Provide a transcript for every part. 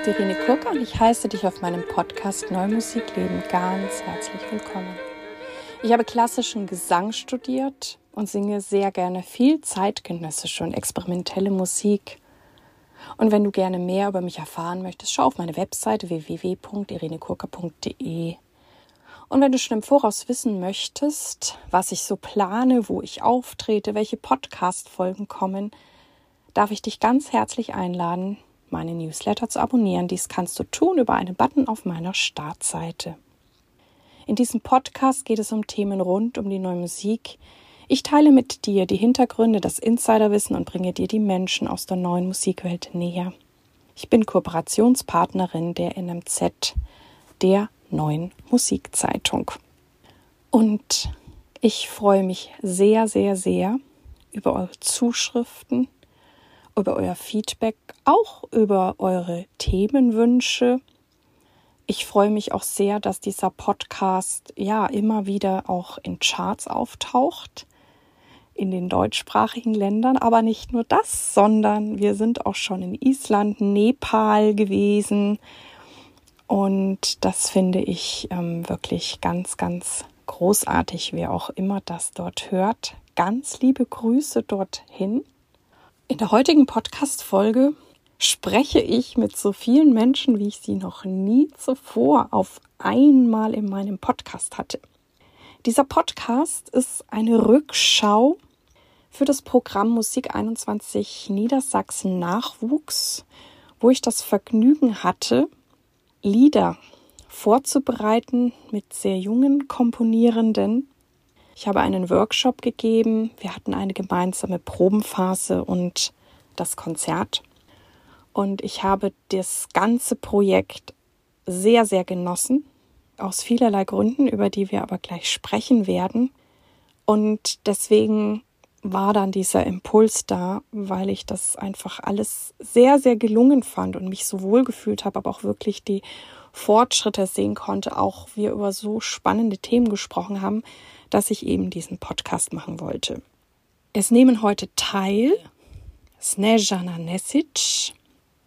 ist Irene Kurka und ich heiße dich auf meinem Podcast Neumusikleben ganz herzlich willkommen. Ich habe klassischen Gesang studiert und singe sehr gerne viel zeitgenössische und experimentelle Musik. Und wenn du gerne mehr über mich erfahren möchtest, schau auf meine Webseite www.irenekurka.de. Und wenn du schon im Voraus wissen möchtest, was ich so plane, wo ich auftrete, welche Podcast-Folgen kommen, darf ich dich ganz herzlich einladen, meine Newsletter zu abonnieren. Dies kannst du tun über einen Button auf meiner Startseite. In diesem Podcast geht es um Themen rund um die neue Musik. Ich teile mit dir die Hintergründe, das Insiderwissen und bringe dir die Menschen aus der neuen Musikwelt näher. Ich bin Kooperationspartnerin der NMZ, der neuen Musikzeitung. Und ich freue mich sehr, sehr, sehr über eure Zuschriften, über euer Feedback, auch über eure Themenwünsche. Ich freue mich auch sehr, dass dieser Podcast ja immer wieder auch in Charts auftaucht in den deutschsprachigen Ländern, aber nicht nur das, sondern wir sind auch schon in Island, Nepal gewesen und das finde ich ähm, wirklich ganz, ganz großartig, wer auch immer das dort hört. Ganz liebe Grüße dorthin. In der heutigen Podcast-Folge spreche ich mit so vielen Menschen, wie ich sie noch nie zuvor auf einmal in meinem Podcast hatte. Dieser Podcast ist eine Rückschau für das Programm Musik 21 Niedersachsen Nachwuchs, wo ich das Vergnügen hatte, Lieder vorzubereiten mit sehr jungen Komponierenden ich habe einen Workshop gegeben. Wir hatten eine gemeinsame Probenphase und das Konzert. Und ich habe das ganze Projekt sehr, sehr genossen. Aus vielerlei Gründen, über die wir aber gleich sprechen werden. Und deswegen war dann dieser Impuls da, weil ich das einfach alles sehr, sehr gelungen fand und mich so wohl gefühlt habe, aber auch wirklich die Fortschritte sehen konnte, auch wir über so spannende Themen gesprochen haben, dass ich eben diesen Podcast machen wollte. Es nehmen heute teil Snejana Nesic,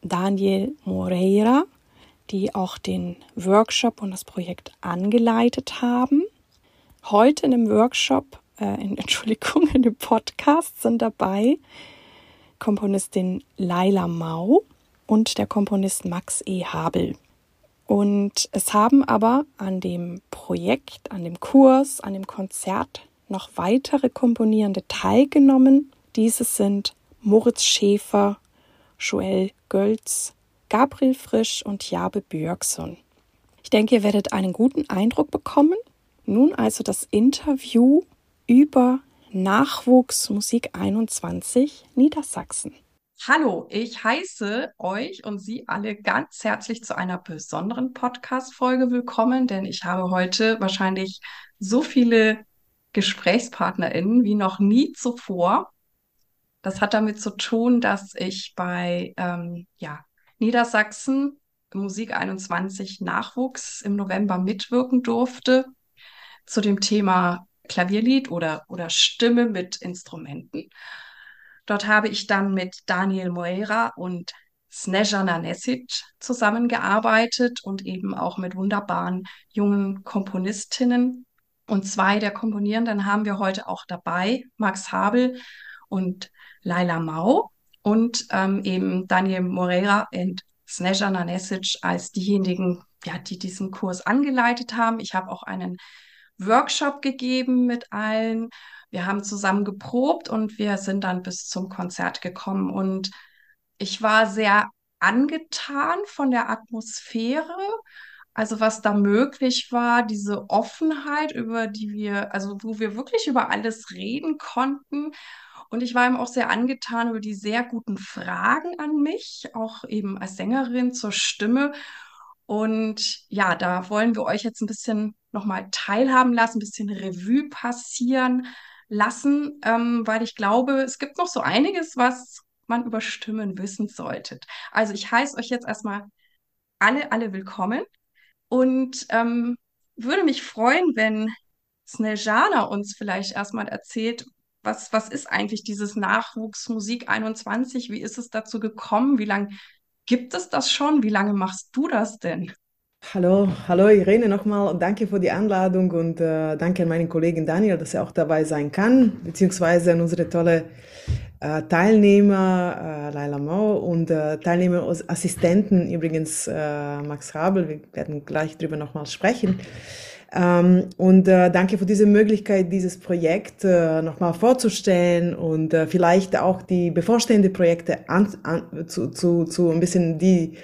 Daniel Moreira, die auch den Workshop und das Projekt angeleitet haben. Heute in dem Workshop, äh, in, Entschuldigung, in dem Podcast sind dabei Komponistin Laila Mau und der Komponist Max E. Habel. Und es haben aber an dem Projekt, an dem Kurs, an dem Konzert noch weitere Komponierende teilgenommen. Diese sind Moritz Schäfer, Joel Gölz, Gabriel Frisch und Jabe Björksson. Ich denke, ihr werdet einen guten Eindruck bekommen. Nun also das Interview über Nachwuchsmusik 21 Niedersachsen. Hallo, ich heiße euch und Sie alle ganz herzlich zu einer besonderen Podcast-Folge willkommen, denn ich habe heute wahrscheinlich so viele GesprächspartnerInnen wie noch nie zuvor. Das hat damit zu tun, dass ich bei ähm, ja, Niedersachsen Musik 21 Nachwuchs im November mitwirken durfte zu dem Thema Klavierlied oder, oder Stimme mit Instrumenten. Dort habe ich dann mit Daniel Moreira und Snezana Nesic zusammengearbeitet und eben auch mit wunderbaren jungen Komponistinnen. Und zwei der Komponierenden haben wir heute auch dabei, Max Habel und Laila Mau und ähm, eben Daniel Moreira und Snezana Nesic als diejenigen, ja, die diesen Kurs angeleitet haben. Ich habe auch einen Workshop gegeben mit allen wir haben zusammen geprobt und wir sind dann bis zum Konzert gekommen. Und ich war sehr angetan von der Atmosphäre. Also was da möglich war, diese Offenheit, über die wir, also wo wir wirklich über alles reden konnten. Und ich war ihm auch sehr angetan über die sehr guten Fragen an mich, auch eben als Sängerin zur Stimme. Und ja, da wollen wir euch jetzt ein bisschen nochmal teilhaben lassen, ein bisschen Revue passieren lassen, ähm, weil ich glaube, es gibt noch so einiges, was man über Stimmen wissen sollte. Also ich heiße euch jetzt erstmal alle, alle willkommen und ähm, würde mich freuen, wenn Snejana uns vielleicht erstmal erzählt, was, was ist eigentlich dieses Nachwuchsmusik 21? Wie ist es dazu gekommen? Wie lange Gibt es das schon? Wie lange machst du das denn? Hallo, hallo Irene nochmal und danke für die Einladung und äh, danke an meinen Kollegen Daniel, dass er auch dabei sein kann, beziehungsweise an unsere tolle äh, Teilnehmer äh, Laila Mau und äh, Teilnehmer Assistenten übrigens äh, Max Rabel, wir werden gleich drüber nochmal sprechen. Ähm, und äh, danke für diese Möglichkeit, dieses Projekt äh, nochmal vorzustellen und äh, vielleicht auch die bevorstehenden Projekte an, an, zu, zu, zu ein bisschen die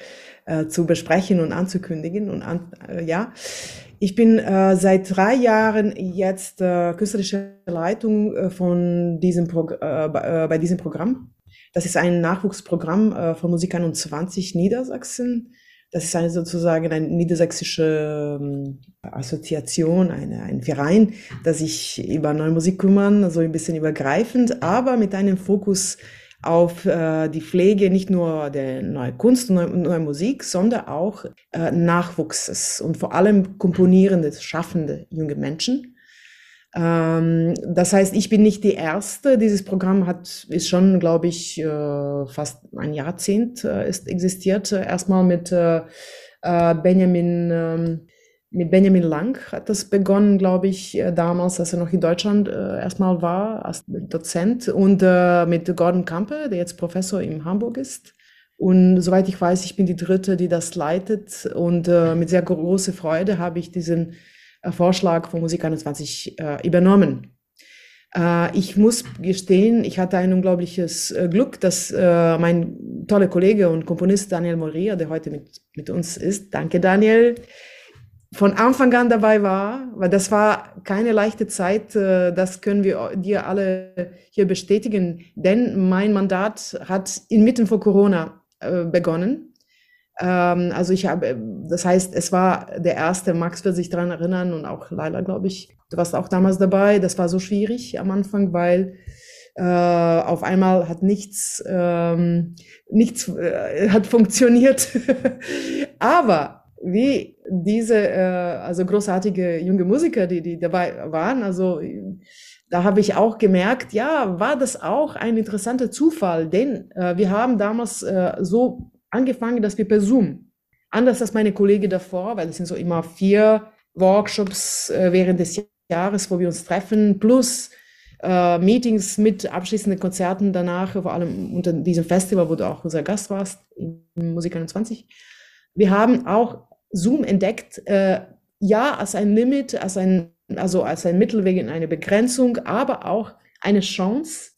äh, zu besprechen und anzukündigen. Und an, äh, ja, ich bin äh, seit drei Jahren jetzt äh, künstlerische Leitung äh, von diesem Pro äh, äh, bei diesem Programm. Das ist ein Nachwuchsprogramm äh, von Musik 21 Niedersachsen. Das ist eine sozusagen eine niedersächsische ähm, Assoziation, eine, ein Verein, das sich über neue Musik kümmern, also ein bisschen übergreifend, aber mit einem Fokus auf äh, die Pflege nicht nur der neuen Kunst und neuen neue Musik, sondern auch äh, Nachwuchses und vor allem komponierende, schaffende junge Menschen. Ähm, das heißt, ich bin nicht die Erste. Dieses Programm hat, ist schon, glaube ich, äh, fast ein Jahrzehnt äh, ist existiert. Erstmal mit äh, äh Benjamin ähm, mit Benjamin Lang hat das begonnen, glaube ich, äh, damals, als er noch in Deutschland äh, erstmal war, als Dozent. Und äh, mit Gordon Kampe, der jetzt Professor in Hamburg ist. Und soweit ich weiß, ich bin die Dritte, die das leitet. Und äh, mit sehr großer Freude habe ich diesen äh, Vorschlag von Musik 21 äh, übernommen. Ich muss gestehen, ich hatte ein unglaubliches Glück, dass mein toller Kollege und Komponist Daniel Moria, der heute mit, mit uns ist, danke Daniel, von Anfang an dabei war, weil das war keine leichte Zeit, äh, das können wir dir alle hier bestätigen, denn mein Mandat hat inmitten vor Corona äh, begonnen. Ähm, also ich habe, das heißt, es war der erste, Max wird sich daran erinnern und auch Leila, glaube ich, du warst auch damals dabei, das war so schwierig am Anfang, weil äh, auf einmal hat nichts, ähm, nichts äh, hat funktioniert. Aber wie diese äh, also großartige junge Musiker, die, die dabei waren, also da habe ich auch gemerkt, ja, war das auch ein interessanter Zufall, denn äh, wir haben damals äh, so angefangen, dass wir per Zoom, anders als meine Kollegen davor, weil es sind so immer vier Workshops äh, während des Jahres, wo wir uns treffen, plus äh, Meetings mit abschließenden Konzerten danach, vor allem unter diesem Festival, wo du auch unser Gast warst, in Musik 21. Wir haben auch Zoom entdeckt, äh, ja, als ein Limit, als ein, also als ein Mittelweg in eine Begrenzung, aber auch eine Chance,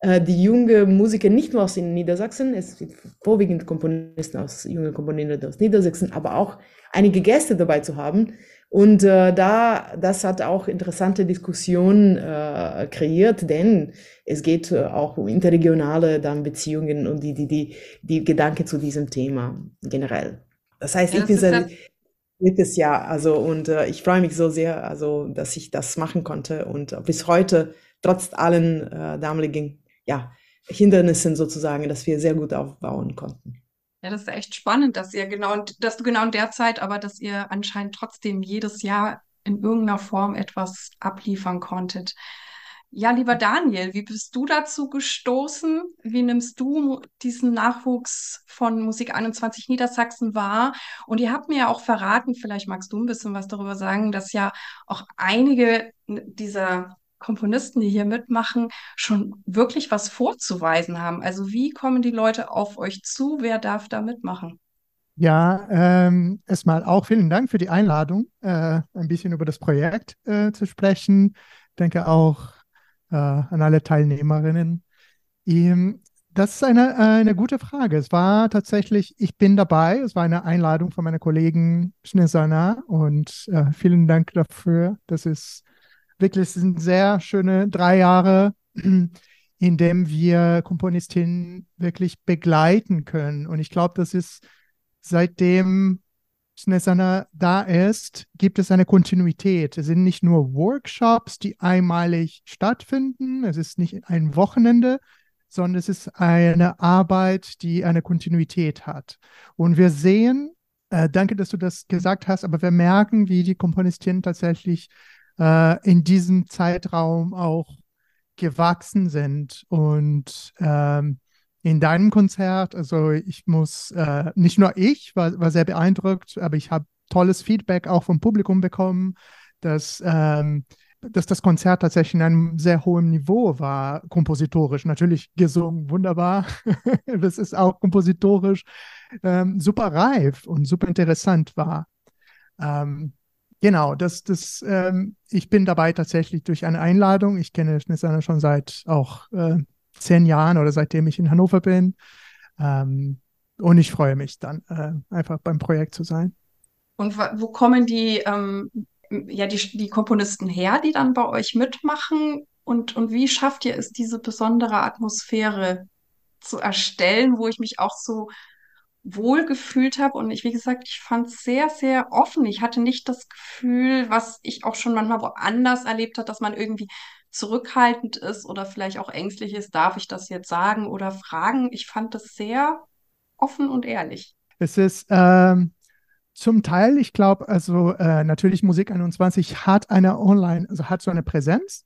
äh, die junge Musiker nicht nur aus den Niedersachsen, es sind vorwiegend Komponisten aus, junge Komponisten aus Niedersachsen, aber auch einige Gäste dabei zu haben. Und äh, da, das hat auch interessante Diskussionen äh, kreiert, denn es geht äh, auch um interregionale dann Beziehungen und die, die, die, die Gedanken zu diesem Thema generell. Das heißt, ja, ich bin seit drittes Jahr, also und äh, ich freue mich so sehr, also dass ich das machen konnte und bis heute trotz allen äh, damaligen ja, Hindernissen sozusagen, dass wir sehr gut aufbauen konnten. Ja, das ist echt spannend, dass ihr genau, dass du genau in der Zeit, aber dass ihr anscheinend trotzdem jedes Jahr in irgendeiner Form etwas abliefern konntet. Ja, lieber Daniel, wie bist du dazu gestoßen? Wie nimmst du diesen Nachwuchs von Musik 21 Niedersachsen wahr? Und ihr habt mir ja auch verraten, vielleicht magst du ein bisschen was darüber sagen, dass ja auch einige dieser Komponisten, die hier mitmachen, schon wirklich was vorzuweisen haben. Also wie kommen die Leute auf euch zu? Wer darf da mitmachen? Ja, ähm, erstmal auch vielen Dank für die Einladung, äh, ein bisschen über das Projekt äh, zu sprechen. Ich denke auch, äh, an alle Teilnehmerinnen. Ähm, das ist eine, eine gute Frage. Es war tatsächlich, ich bin dabei. Es war eine Einladung von meiner Kollegin Schnesana und äh, vielen Dank dafür. Das ist wirklich sind sehr schöne drei Jahre, in dem wir Komponistinnen wirklich begleiten können. Und ich glaube, das ist seitdem Snesana da ist, gibt es eine Kontinuität. Es sind nicht nur Workshops, die einmalig stattfinden. Es ist nicht ein Wochenende, sondern es ist eine Arbeit, die eine Kontinuität hat. Und wir sehen, äh, danke, dass du das gesagt hast, aber wir merken, wie die Komponistinnen tatsächlich äh, in diesem Zeitraum auch gewachsen sind und ähm, in deinem Konzert. Also ich muss, äh, nicht nur ich war, war sehr beeindruckt, aber ich habe tolles Feedback auch vom Publikum bekommen, dass, ähm, dass das Konzert tatsächlich in einem sehr hohen Niveau war, kompositorisch. Natürlich gesungen, wunderbar. das ist auch kompositorisch ähm, super reif und super interessant war. Ähm, genau, das, das, ähm, ich bin dabei tatsächlich durch eine Einladung. Ich kenne Schnitzer schon seit auch äh, zehn Jahren oder seitdem ich in Hannover bin. Ähm, und ich freue mich dann äh, einfach beim Projekt zu sein. Und wo kommen die, ähm, ja, die, die Komponisten her, die dann bei euch mitmachen? Und, und wie schafft ihr es, diese besondere Atmosphäre zu erstellen, wo ich mich auch so wohl gefühlt habe? Und ich, wie gesagt, ich fand es sehr, sehr offen. Ich hatte nicht das Gefühl, was ich auch schon manchmal woanders erlebt habe, dass man irgendwie zurückhaltend ist oder vielleicht auch ängstlich ist, darf ich das jetzt sagen oder fragen. Ich fand das sehr offen und ehrlich. Es ist ähm, zum Teil, ich glaube, also äh, natürlich Musik 21 hat eine Online, also hat so eine Präsenz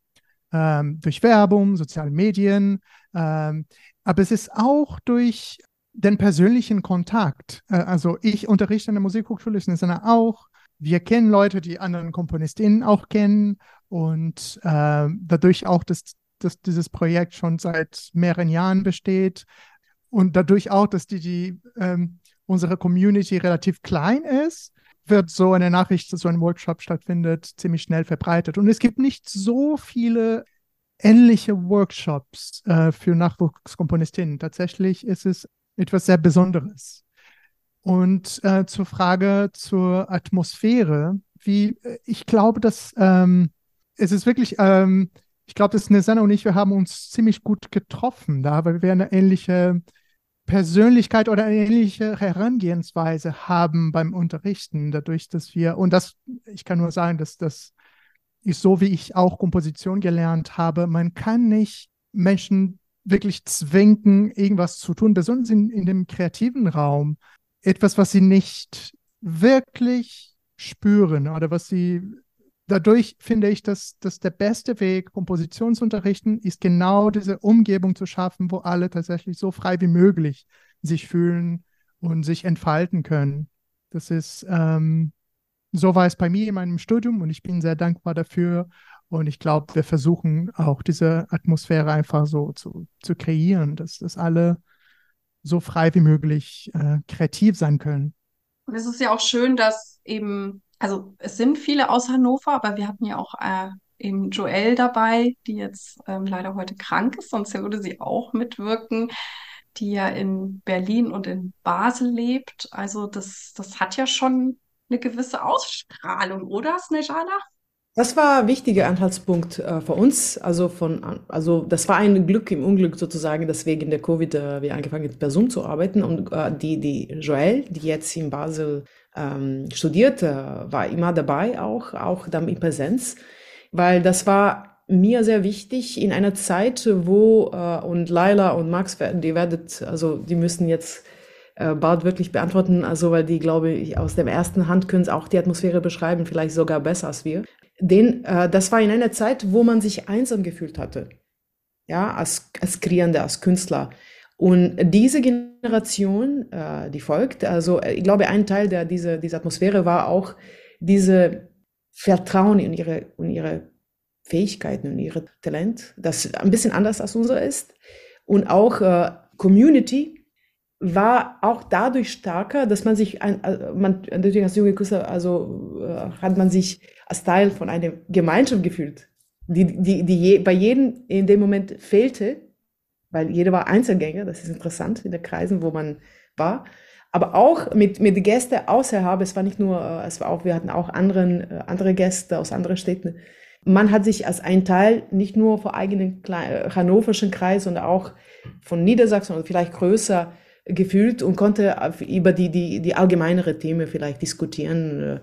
ähm, durch Werbung, soziale Medien, ähm, aber es ist auch durch den persönlichen Kontakt. Äh, also ich unterrichte an der Musikhochschule, ich auch. Wir kennen Leute, die anderen Komponistinnen auch kennen und äh, dadurch auch, dass, dass dieses Projekt schon seit mehreren Jahren besteht und dadurch auch, dass die, die ähm, unsere Community relativ klein ist, wird so eine Nachricht, dass so ein Workshop stattfindet, ziemlich schnell verbreitet. Und es gibt nicht so viele ähnliche Workshops äh, für Nachwuchskomponistinnen. Tatsächlich ist es etwas sehr Besonderes. Und äh, zur Frage zur Atmosphäre, wie äh, ich glaube, dass ähm, es ist wirklich, ähm, ich glaube, dass Nesana und ich, wir haben uns ziemlich gut getroffen da, weil wir eine ähnliche Persönlichkeit oder eine ähnliche Herangehensweise haben beim Unterrichten, dadurch, dass wir, und das, ich kann nur sagen, dass das ist so, wie ich auch Komposition gelernt habe, man kann nicht Menschen wirklich zwingen, irgendwas zu tun, besonders in, in dem kreativen Raum, etwas, was sie nicht wirklich spüren oder was sie dadurch finde ich, dass, dass der beste Weg, Komposition zu unterrichten, ist genau diese Umgebung zu schaffen, wo alle tatsächlich so frei wie möglich sich fühlen und sich entfalten können. Das ist, ähm, so war es bei mir in meinem Studium und ich bin sehr dankbar dafür. Und ich glaube, wir versuchen auch diese Atmosphäre einfach so zu, zu kreieren, dass, dass alle so frei wie möglich äh, kreativ sein können. Und es ist ja auch schön, dass eben also es sind viele aus Hannover, aber wir hatten ja auch äh, eben Joelle dabei, die jetzt ähm, leider heute krank ist, sonst würde sie auch mitwirken, die ja in Berlin und in Basel lebt. Also das, das hat ja schon eine gewisse Ausstrahlung, oder, Snejana? Das war ein wichtiger Anhaltspunkt äh, für uns. Also, von, also das war ein Glück im Unglück sozusagen, dass wegen der Covid äh, wir angefangen haben, per Zoom zu arbeiten. Und äh, die, die Joelle, die jetzt in Basel ähm, studiert, äh, war immer dabei, auch, auch dann in Präsenz, weil das war mir sehr wichtig in einer Zeit, wo, äh, und Laila und Max, die werdet, also die müssen jetzt äh, bald wirklich beantworten, also weil die, glaube ich, aus der ersten Hand können auch die Atmosphäre beschreiben, vielleicht sogar besser als wir. Den, äh, das war in einer Zeit, wo man sich einsam gefühlt hatte, ja, als, als Kreierender, als Künstler. Und diese Generation, äh, die folgt, also äh, ich glaube, ein Teil der, dieser, dieser Atmosphäre war auch diese Vertrauen in ihre, in ihre Fähigkeiten und ihre Talent, das ein bisschen anders als unsere ist. Und auch äh, Community war auch dadurch stärker, dass man sich, ein, äh, man, natürlich als junge Künstler, also äh, hat man sich als Teil von einer Gemeinschaft gefühlt, die, die, die je, bei jedem in dem Moment fehlte weil jeder war Einzelgänger, das ist interessant in den Kreisen, wo man war. Aber auch mit, mit Gästen außerhalb, es war nicht nur, äh, es war auch, wir hatten auch anderen, äh, andere Gäste aus anderen Städten. Man hat sich als ein Teil nicht nur vor eigenen äh, hannoverschen Kreis, sondern auch von Niedersachsen und vielleicht größer gefühlt und konnte über die, die, die allgemeinere Themen vielleicht diskutieren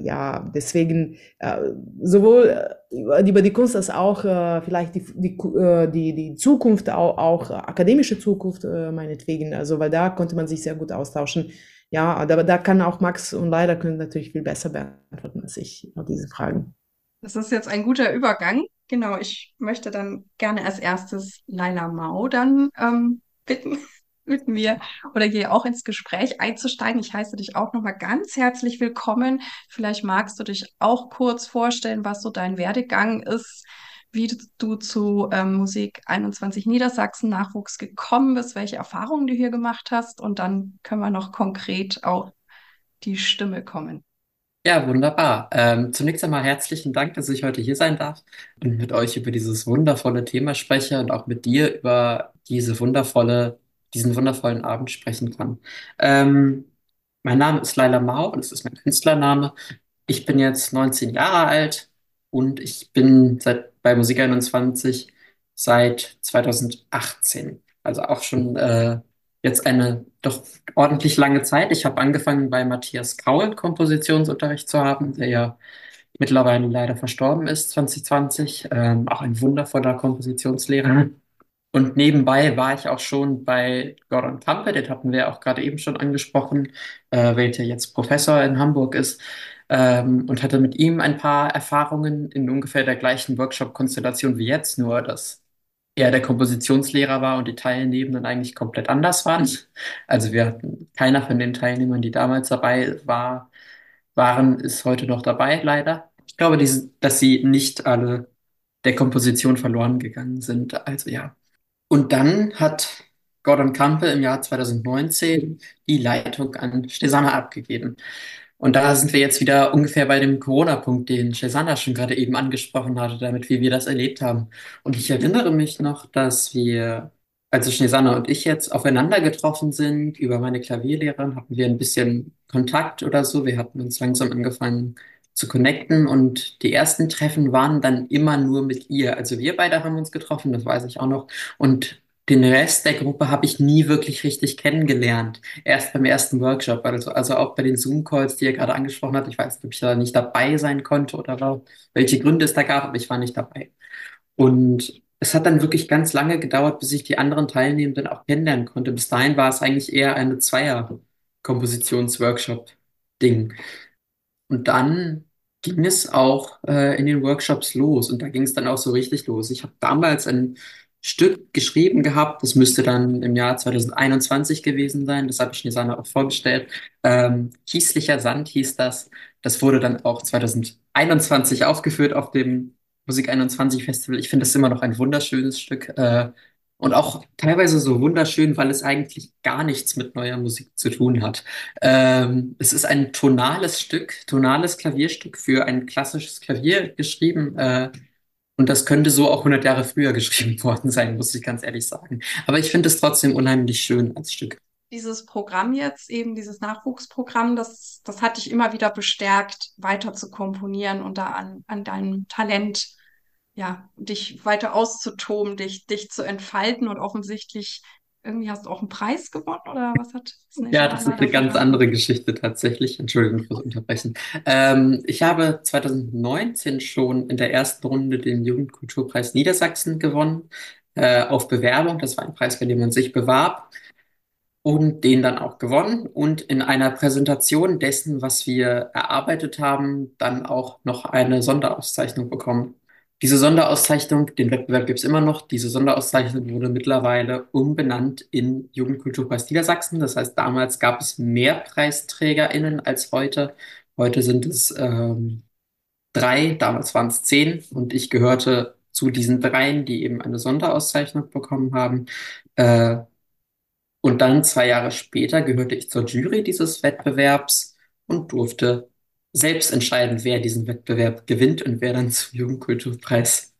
ja, deswegen äh, sowohl äh, über die Kunst als auch äh, vielleicht die, die, äh, die, die Zukunft, auch, auch akademische Zukunft äh, meinetwegen, also weil da konnte man sich sehr gut austauschen. Ja, aber da kann auch Max und leider können natürlich viel besser beantworten als ich diese Fragen. Das ist jetzt ein guter Übergang. Genau, ich möchte dann gerne als erstes Laila Mau dann ähm, bitten, mit mir oder hier auch ins Gespräch einzusteigen. Ich heiße dich auch nochmal ganz herzlich willkommen. Vielleicht magst du dich auch kurz vorstellen, was so dein Werdegang ist, wie du zu ähm, Musik 21 Niedersachsen Nachwuchs gekommen bist, welche Erfahrungen du hier gemacht hast und dann können wir noch konkret auf die Stimme kommen. Ja, wunderbar. Ähm, zunächst einmal herzlichen Dank, dass ich heute hier sein darf und mit euch über dieses wundervolle Thema spreche und auch mit dir über diese wundervolle, diesen wundervollen Abend sprechen kann. Ähm, mein Name ist Laila Mau und es ist mein Künstlername. Ich bin jetzt 19 Jahre alt und ich bin seit, bei Musik 21 seit 2018. Also auch schon äh, jetzt eine doch ordentlich lange Zeit. Ich habe angefangen bei Matthias Kaul Kompositionsunterricht zu haben, der ja mittlerweile leider verstorben ist, 2020. Ähm, auch ein wundervoller Kompositionslehrer. Und nebenbei war ich auch schon bei Gordon Kampe, den hatten wir auch gerade eben schon angesprochen, äh, welcher jetzt Professor in Hamburg ist. Ähm, und hatte mit ihm ein paar Erfahrungen in ungefähr der gleichen Workshop-Konstellation wie jetzt, nur dass er der Kompositionslehrer war und die Teilnehmenden eigentlich komplett anders waren. Also wir hatten, keiner von den Teilnehmern, die damals dabei war, waren, ist heute noch dabei, leider. Ich glaube, dass sie nicht alle der Komposition verloren gegangen sind. Also ja. Und dann hat Gordon Campbell im Jahr 2019 die Leitung an Stesana abgegeben. Und da sind wir jetzt wieder ungefähr bei dem Corona-Punkt, den Shazana schon gerade eben angesprochen hatte, damit wie wir das erlebt haben. Und ich erinnere mich noch, dass wir, also Shazana und ich jetzt aufeinander getroffen sind, über meine Klavierlehrerin hatten wir ein bisschen Kontakt oder so. Wir hatten uns langsam angefangen zu connecten und die ersten Treffen waren dann immer nur mit ihr. Also wir beide haben uns getroffen, das weiß ich auch noch. Und den Rest der Gruppe habe ich nie wirklich richtig kennengelernt. Erst beim ersten Workshop, also, also auch bei den Zoom-Calls, die er gerade angesprochen hat. Ich weiß nicht, ob ich da nicht dabei sein konnte oder welche Gründe es da gab, aber ich war nicht dabei. Und es hat dann wirklich ganz lange gedauert, bis ich die anderen Teilnehmenden auch kennenlernen konnte. Bis dahin war es eigentlich eher eine Zweier-Kompositions-Workshop-Ding. Und dann ging es auch äh, in den Workshops los und da ging es dann auch so richtig los. Ich habe damals ein Stück geschrieben gehabt. Das müsste dann im Jahr 2021 gewesen sein. Das habe ich Nisana auch vorgestellt. Ähm, Kieslicher Sand hieß das. Das wurde dann auch 2021 aufgeführt auf dem Musik 21 Festival. Ich finde es immer noch ein wunderschönes Stück. Äh, und auch teilweise so wunderschön, weil es eigentlich gar nichts mit neuer Musik zu tun hat. Ähm, es ist ein tonales Stück, tonales Klavierstück für ein klassisches Klavier geschrieben. Äh, und das könnte so auch 100 Jahre früher geschrieben worden sein, muss ich ganz ehrlich sagen. Aber ich finde es trotzdem unheimlich schön als Stück. Dieses Programm jetzt, eben dieses Nachwuchsprogramm, das, das hat dich immer wieder bestärkt, weiter zu komponieren und da an, an deinem Talent, ja, dich weiter auszutoben, dich, dich zu entfalten und offensichtlich irgendwie hast du auch einen Preis gewonnen oder was hat das Ja, das ist eine ganz andere Geschichte tatsächlich. Entschuldigung fürs Unterbrechen. Ähm, ich habe 2019 schon in der ersten Runde den Jugendkulturpreis Niedersachsen gewonnen, äh, auf Bewerbung. Das war ein Preis, bei dem man sich bewarb und den dann auch gewonnen und in einer Präsentation dessen, was wir erarbeitet haben, dann auch noch eine Sonderauszeichnung bekommen. Diese Sonderauszeichnung, den Wettbewerb gibt es immer noch. Diese Sonderauszeichnung wurde mittlerweile umbenannt in Jugendkulturpreis Niedersachsen. Das heißt, damals gab es mehr PreisträgerInnen als heute. Heute sind es ähm, drei, damals waren es zehn und ich gehörte zu diesen dreien, die eben eine Sonderauszeichnung bekommen haben. Äh, und dann zwei Jahre später gehörte ich zur Jury dieses Wettbewerbs und durfte selbst entscheiden, wer diesen Wettbewerb gewinnt und wer dann zum Jugendkulturpreis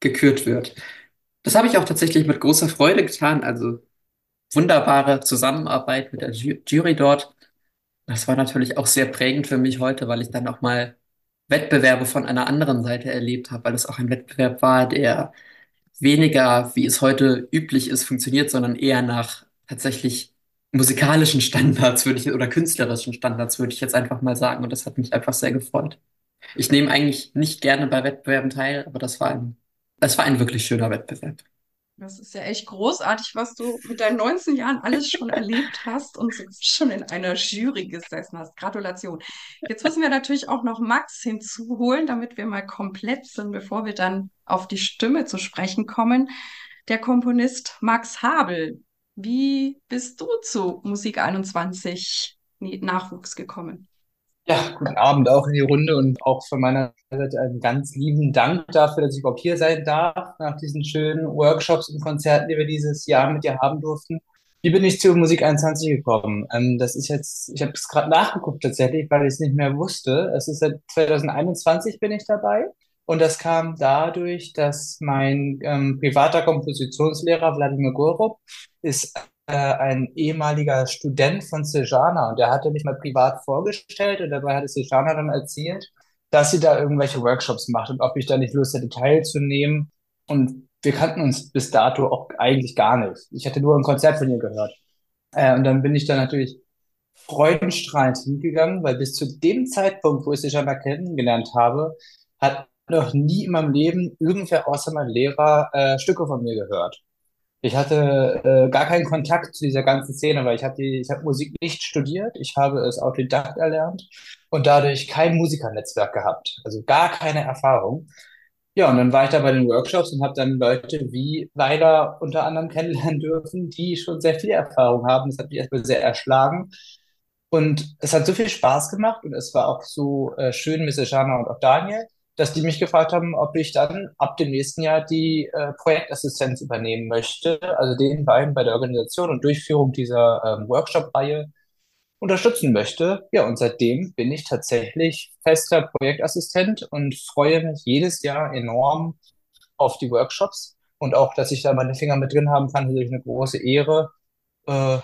gekürt wird. Das habe ich auch tatsächlich mit großer Freude getan. Also wunderbare Zusammenarbeit mit der Jury dort. Das war natürlich auch sehr prägend für mich heute, weil ich dann auch mal Wettbewerbe von einer anderen Seite erlebt habe, weil es auch ein Wettbewerb war, der weniger, wie es heute üblich ist, funktioniert, sondern eher nach tatsächlich musikalischen Standards würde ich oder künstlerischen Standards würde ich jetzt einfach mal sagen und das hat mich einfach sehr gefreut. Ich nehme eigentlich nicht gerne bei Wettbewerben teil, aber das war ein, das war ein wirklich schöner Wettbewerb. Das ist ja echt großartig, was du mit deinen 19 Jahren alles schon erlebt hast und schon in einer Jury gesessen hast. Gratulation. Jetzt müssen wir natürlich auch noch Max hinzuholen, damit wir mal komplett sind, bevor wir dann auf die Stimme zu sprechen kommen. Der Komponist Max Habel, Wie bist du zu Musik 21 Nachwuchs gekommen? Ja, guten Abend auch in die Runde und auch von meiner Seite einen ganz lieben Dank dafür, dass ich überhaupt hier sein darf, nach diesen schönen Workshops und Konzerten, die wir dieses Jahr mit dir haben durften. Wie bin ich zu Musik 21 gekommen? Ähm, das ist jetzt, ich habe es gerade nachgeguckt tatsächlich, weil ich es nicht mehr wusste. Es ist seit 2021 bin ich dabei. Und das kam dadurch, dass mein ähm, privater Kompositionslehrer Wladimir Gorob ist äh, ein ehemaliger Student von Sejana und der hatte mich mal privat vorgestellt und dabei hatte Sejana dann erzählt, dass sie da irgendwelche Workshops macht und ob ich da nicht Lust hätte teilzunehmen. Und wir kannten uns bis dato auch eigentlich gar nicht. Ich hatte nur ein Konzert von ihr gehört. Äh, und dann bin ich da natürlich freudenstrahlend hingegangen, weil bis zu dem Zeitpunkt, wo ich Sejana kennengelernt habe, hat noch nie in meinem Leben irgendwer außer mein Lehrer äh, Stücke von mir gehört. Ich hatte äh, gar keinen Kontakt zu dieser ganzen Szene, weil ich habe habe Musik nicht studiert, ich habe es Autodidakt erlernt und dadurch kein Musikernetzwerk gehabt, also gar keine Erfahrung. Ja, und dann war ich da bei den Workshops und habe dann Leute wie Weiler unter anderem kennenlernen dürfen, die schon sehr viel Erfahrung haben. Das hat mich erstmal sehr erschlagen. Und es hat so viel Spaß gemacht und es war auch so äh, schön mit Sejana und auch Daniel, dass die mich gefragt haben, ob ich dann ab dem nächsten Jahr die äh, Projektassistenz übernehmen möchte, also den beiden bei der Organisation und Durchführung dieser ähm, Workshop-Reihe unterstützen möchte. Ja, und seitdem bin ich tatsächlich fester Projektassistent und freue mich jedes Jahr enorm auf die Workshops und auch, dass ich da meine Finger mit drin haben kann, ist eine große Ehre. Äh,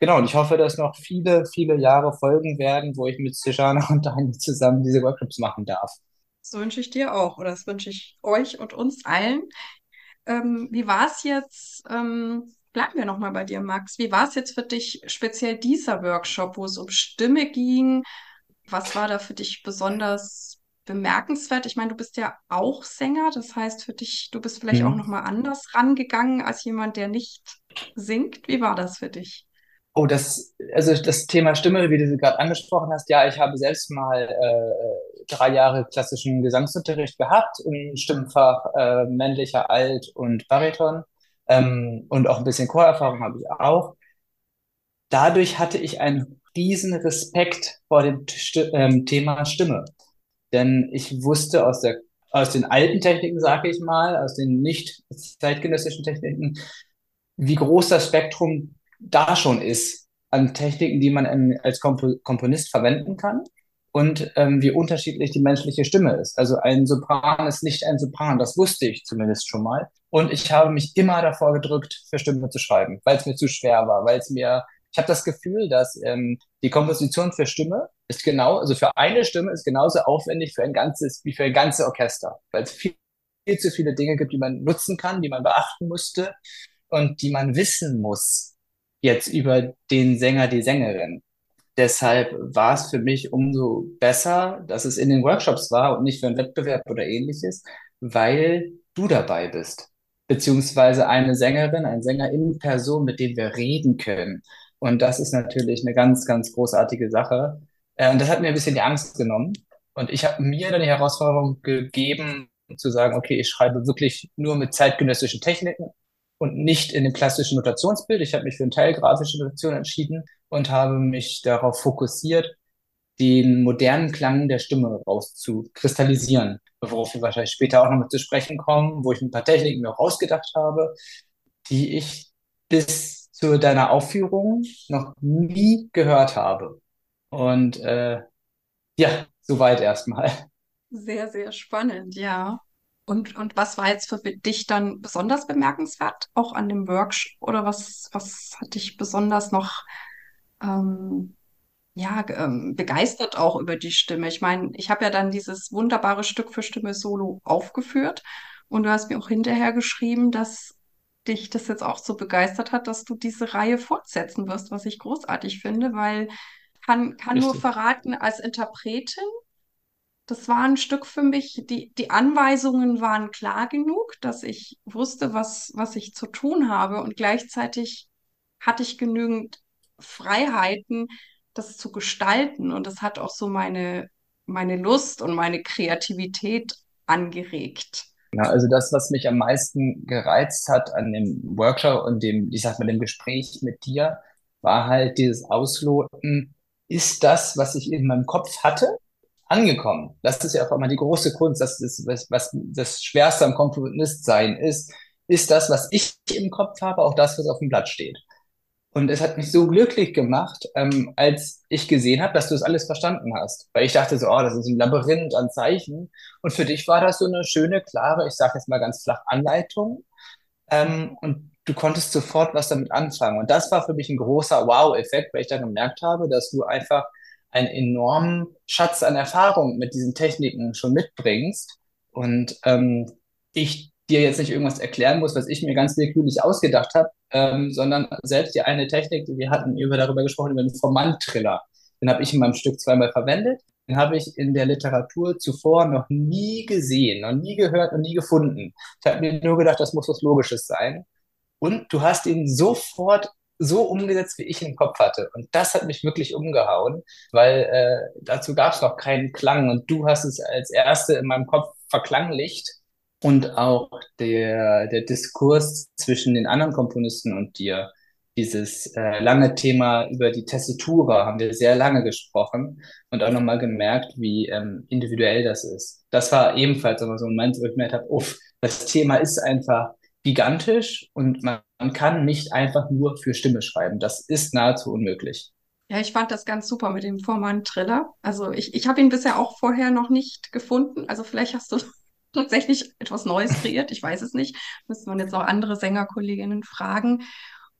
genau, und ich hoffe, dass noch viele, viele Jahre folgen werden, wo ich mit Sejana und Daniel zusammen diese Workshops machen darf. Das wünsche ich dir auch oder das wünsche ich euch und uns allen. Ähm, wie war es jetzt? Ähm, bleiben wir nochmal bei dir, Max. Wie war es jetzt für dich speziell dieser Workshop, wo es um Stimme ging? Was war da für dich besonders bemerkenswert? Ich meine, du bist ja auch Sänger, das heißt für dich, du bist vielleicht mhm. auch nochmal anders rangegangen als jemand, der nicht singt. Wie war das für dich? Oh, das, also das Thema Stimme, wie du gerade angesprochen hast, ja, ich habe selbst mal äh, drei Jahre klassischen Gesangsunterricht gehabt im Stimmfach äh, männlicher Alt und Bariton ähm, und auch ein bisschen Chorerfahrung habe ich auch. Dadurch hatte ich einen riesen Respekt vor dem Sti ähm, Thema Stimme, denn ich wusste aus der aus den alten Techniken, sage ich mal, aus den nicht zeitgenössischen Techniken, wie groß das Spektrum da schon ist an Techniken, die man als Kompo Komponist verwenden kann und ähm, wie unterschiedlich die menschliche Stimme ist. Also ein Sopran ist nicht ein Sopran, das wusste ich zumindest schon mal. Und ich habe mich immer davor gedrückt, für Stimme zu schreiben, weil es mir zu schwer war, weil es mir, ich habe das Gefühl, dass ähm, die Komposition für Stimme ist genau, also für eine Stimme ist genauso aufwendig für ein ganzes, wie für ein ganzes Orchester, weil es viel, viel zu viele Dinge gibt, die man nutzen kann, die man beachten musste und die man wissen muss jetzt über den Sänger, die Sängerin. Deshalb war es für mich umso besser, dass es in den Workshops war und nicht für einen Wettbewerb oder ähnliches, weil du dabei bist. Beziehungsweise eine Sängerin, ein Sänger in Person, mit dem wir reden können. Und das ist natürlich eine ganz, ganz großartige Sache. Äh, und das hat mir ein bisschen die Angst genommen. Und ich habe mir dann die Herausforderung gegeben, zu sagen, okay, ich schreibe wirklich nur mit zeitgenössischen Techniken und nicht in dem klassischen Notationsbild. Ich habe mich für eine teilgrafische Notation entschieden und habe mich darauf fokussiert, den modernen Klang der Stimme rauszukristallisieren, worauf wir wahrscheinlich später auch noch mit zu sprechen kommen, wo ich ein paar Techniken noch ausgedacht habe, die ich bis zu deiner Aufführung noch nie gehört habe. Und äh, ja, soweit erstmal. Sehr, sehr spannend, ja. Und, und was war jetzt für dich dann besonders bemerkenswert, auch an dem Workshop? Oder was, was hat dich besonders noch ähm, ja, ähm, begeistert auch über die Stimme? Ich meine, ich habe ja dann dieses wunderbare Stück für Stimme Solo aufgeführt und du hast mir auch hinterher geschrieben, dass dich das jetzt auch so begeistert hat, dass du diese Reihe fortsetzen wirst, was ich großartig finde, weil kann, kann nur verraten, als Interpretin das war ein Stück für mich, die, die Anweisungen waren klar genug, dass ich wusste, was, was ich zu tun habe. Und gleichzeitig hatte ich genügend Freiheiten, das zu gestalten. Und das hat auch so meine, meine Lust und meine Kreativität angeregt. Ja, also das, was mich am meisten gereizt hat an dem Workshop und dem, ich sag mal, dem Gespräch mit dir, war halt dieses Ausloten, ist das, was ich in meinem Kopf hatte, angekommen? Das ist ja auch immer die große Kunst, das ist, was, was das Schwerste am Komponistsein ist, ist das, was ich im Kopf habe, auch das, was auf dem Blatt steht. Und es hat mich so glücklich gemacht, ähm, als ich gesehen habe, dass du das alles verstanden hast. Weil ich dachte so, oh, das ist ein Labyrinth an Zeichen. Und für dich war das so eine schöne, klare, ich sage jetzt mal ganz flach, Anleitung. Ähm, und du konntest sofort was damit anfangen. Und das war für mich ein großer Wow-Effekt, weil ich dann gemerkt habe, dass du einfach einen enormen Schatz an Erfahrung mit diesen Techniken schon mitbringst. Und ähm, ich dir jetzt nicht irgendwas erklären muss, was ich mir ganz willkürlich ausgedacht habe, ähm, sondern selbst die eine Technik, die wir hatten, über darüber gesprochen, über den Formant-Triller. Den habe ich in meinem Stück zweimal verwendet. Den habe ich in der Literatur zuvor noch nie gesehen, noch nie gehört und nie gefunden. Ich habe mir nur gedacht, das muss was Logisches sein. Und du hast ihn sofort so umgesetzt, wie ich ihn im Kopf hatte. Und das hat mich wirklich umgehauen, weil äh, dazu gab es noch keinen Klang und du hast es als Erste in meinem Kopf verklanglicht und auch der, der Diskurs zwischen den anderen Komponisten und dir. Dieses äh, lange Thema über die Tessitura haben wir sehr lange gesprochen und auch nochmal gemerkt, wie ähm, individuell das ist. Das war ebenfalls immer so ein Moment, wo ich gemerkt habe, uff, das Thema ist einfach gigantisch und man, man kann nicht einfach nur für Stimme schreiben. Das ist nahezu unmöglich. Ja, ich fand das ganz super mit dem Vormann Triller. Also ich, ich habe ihn bisher auch vorher noch nicht gefunden. Also vielleicht hast du tatsächlich etwas Neues kreiert. Ich weiß es nicht. Müsste man jetzt auch andere Sängerkolleginnen fragen.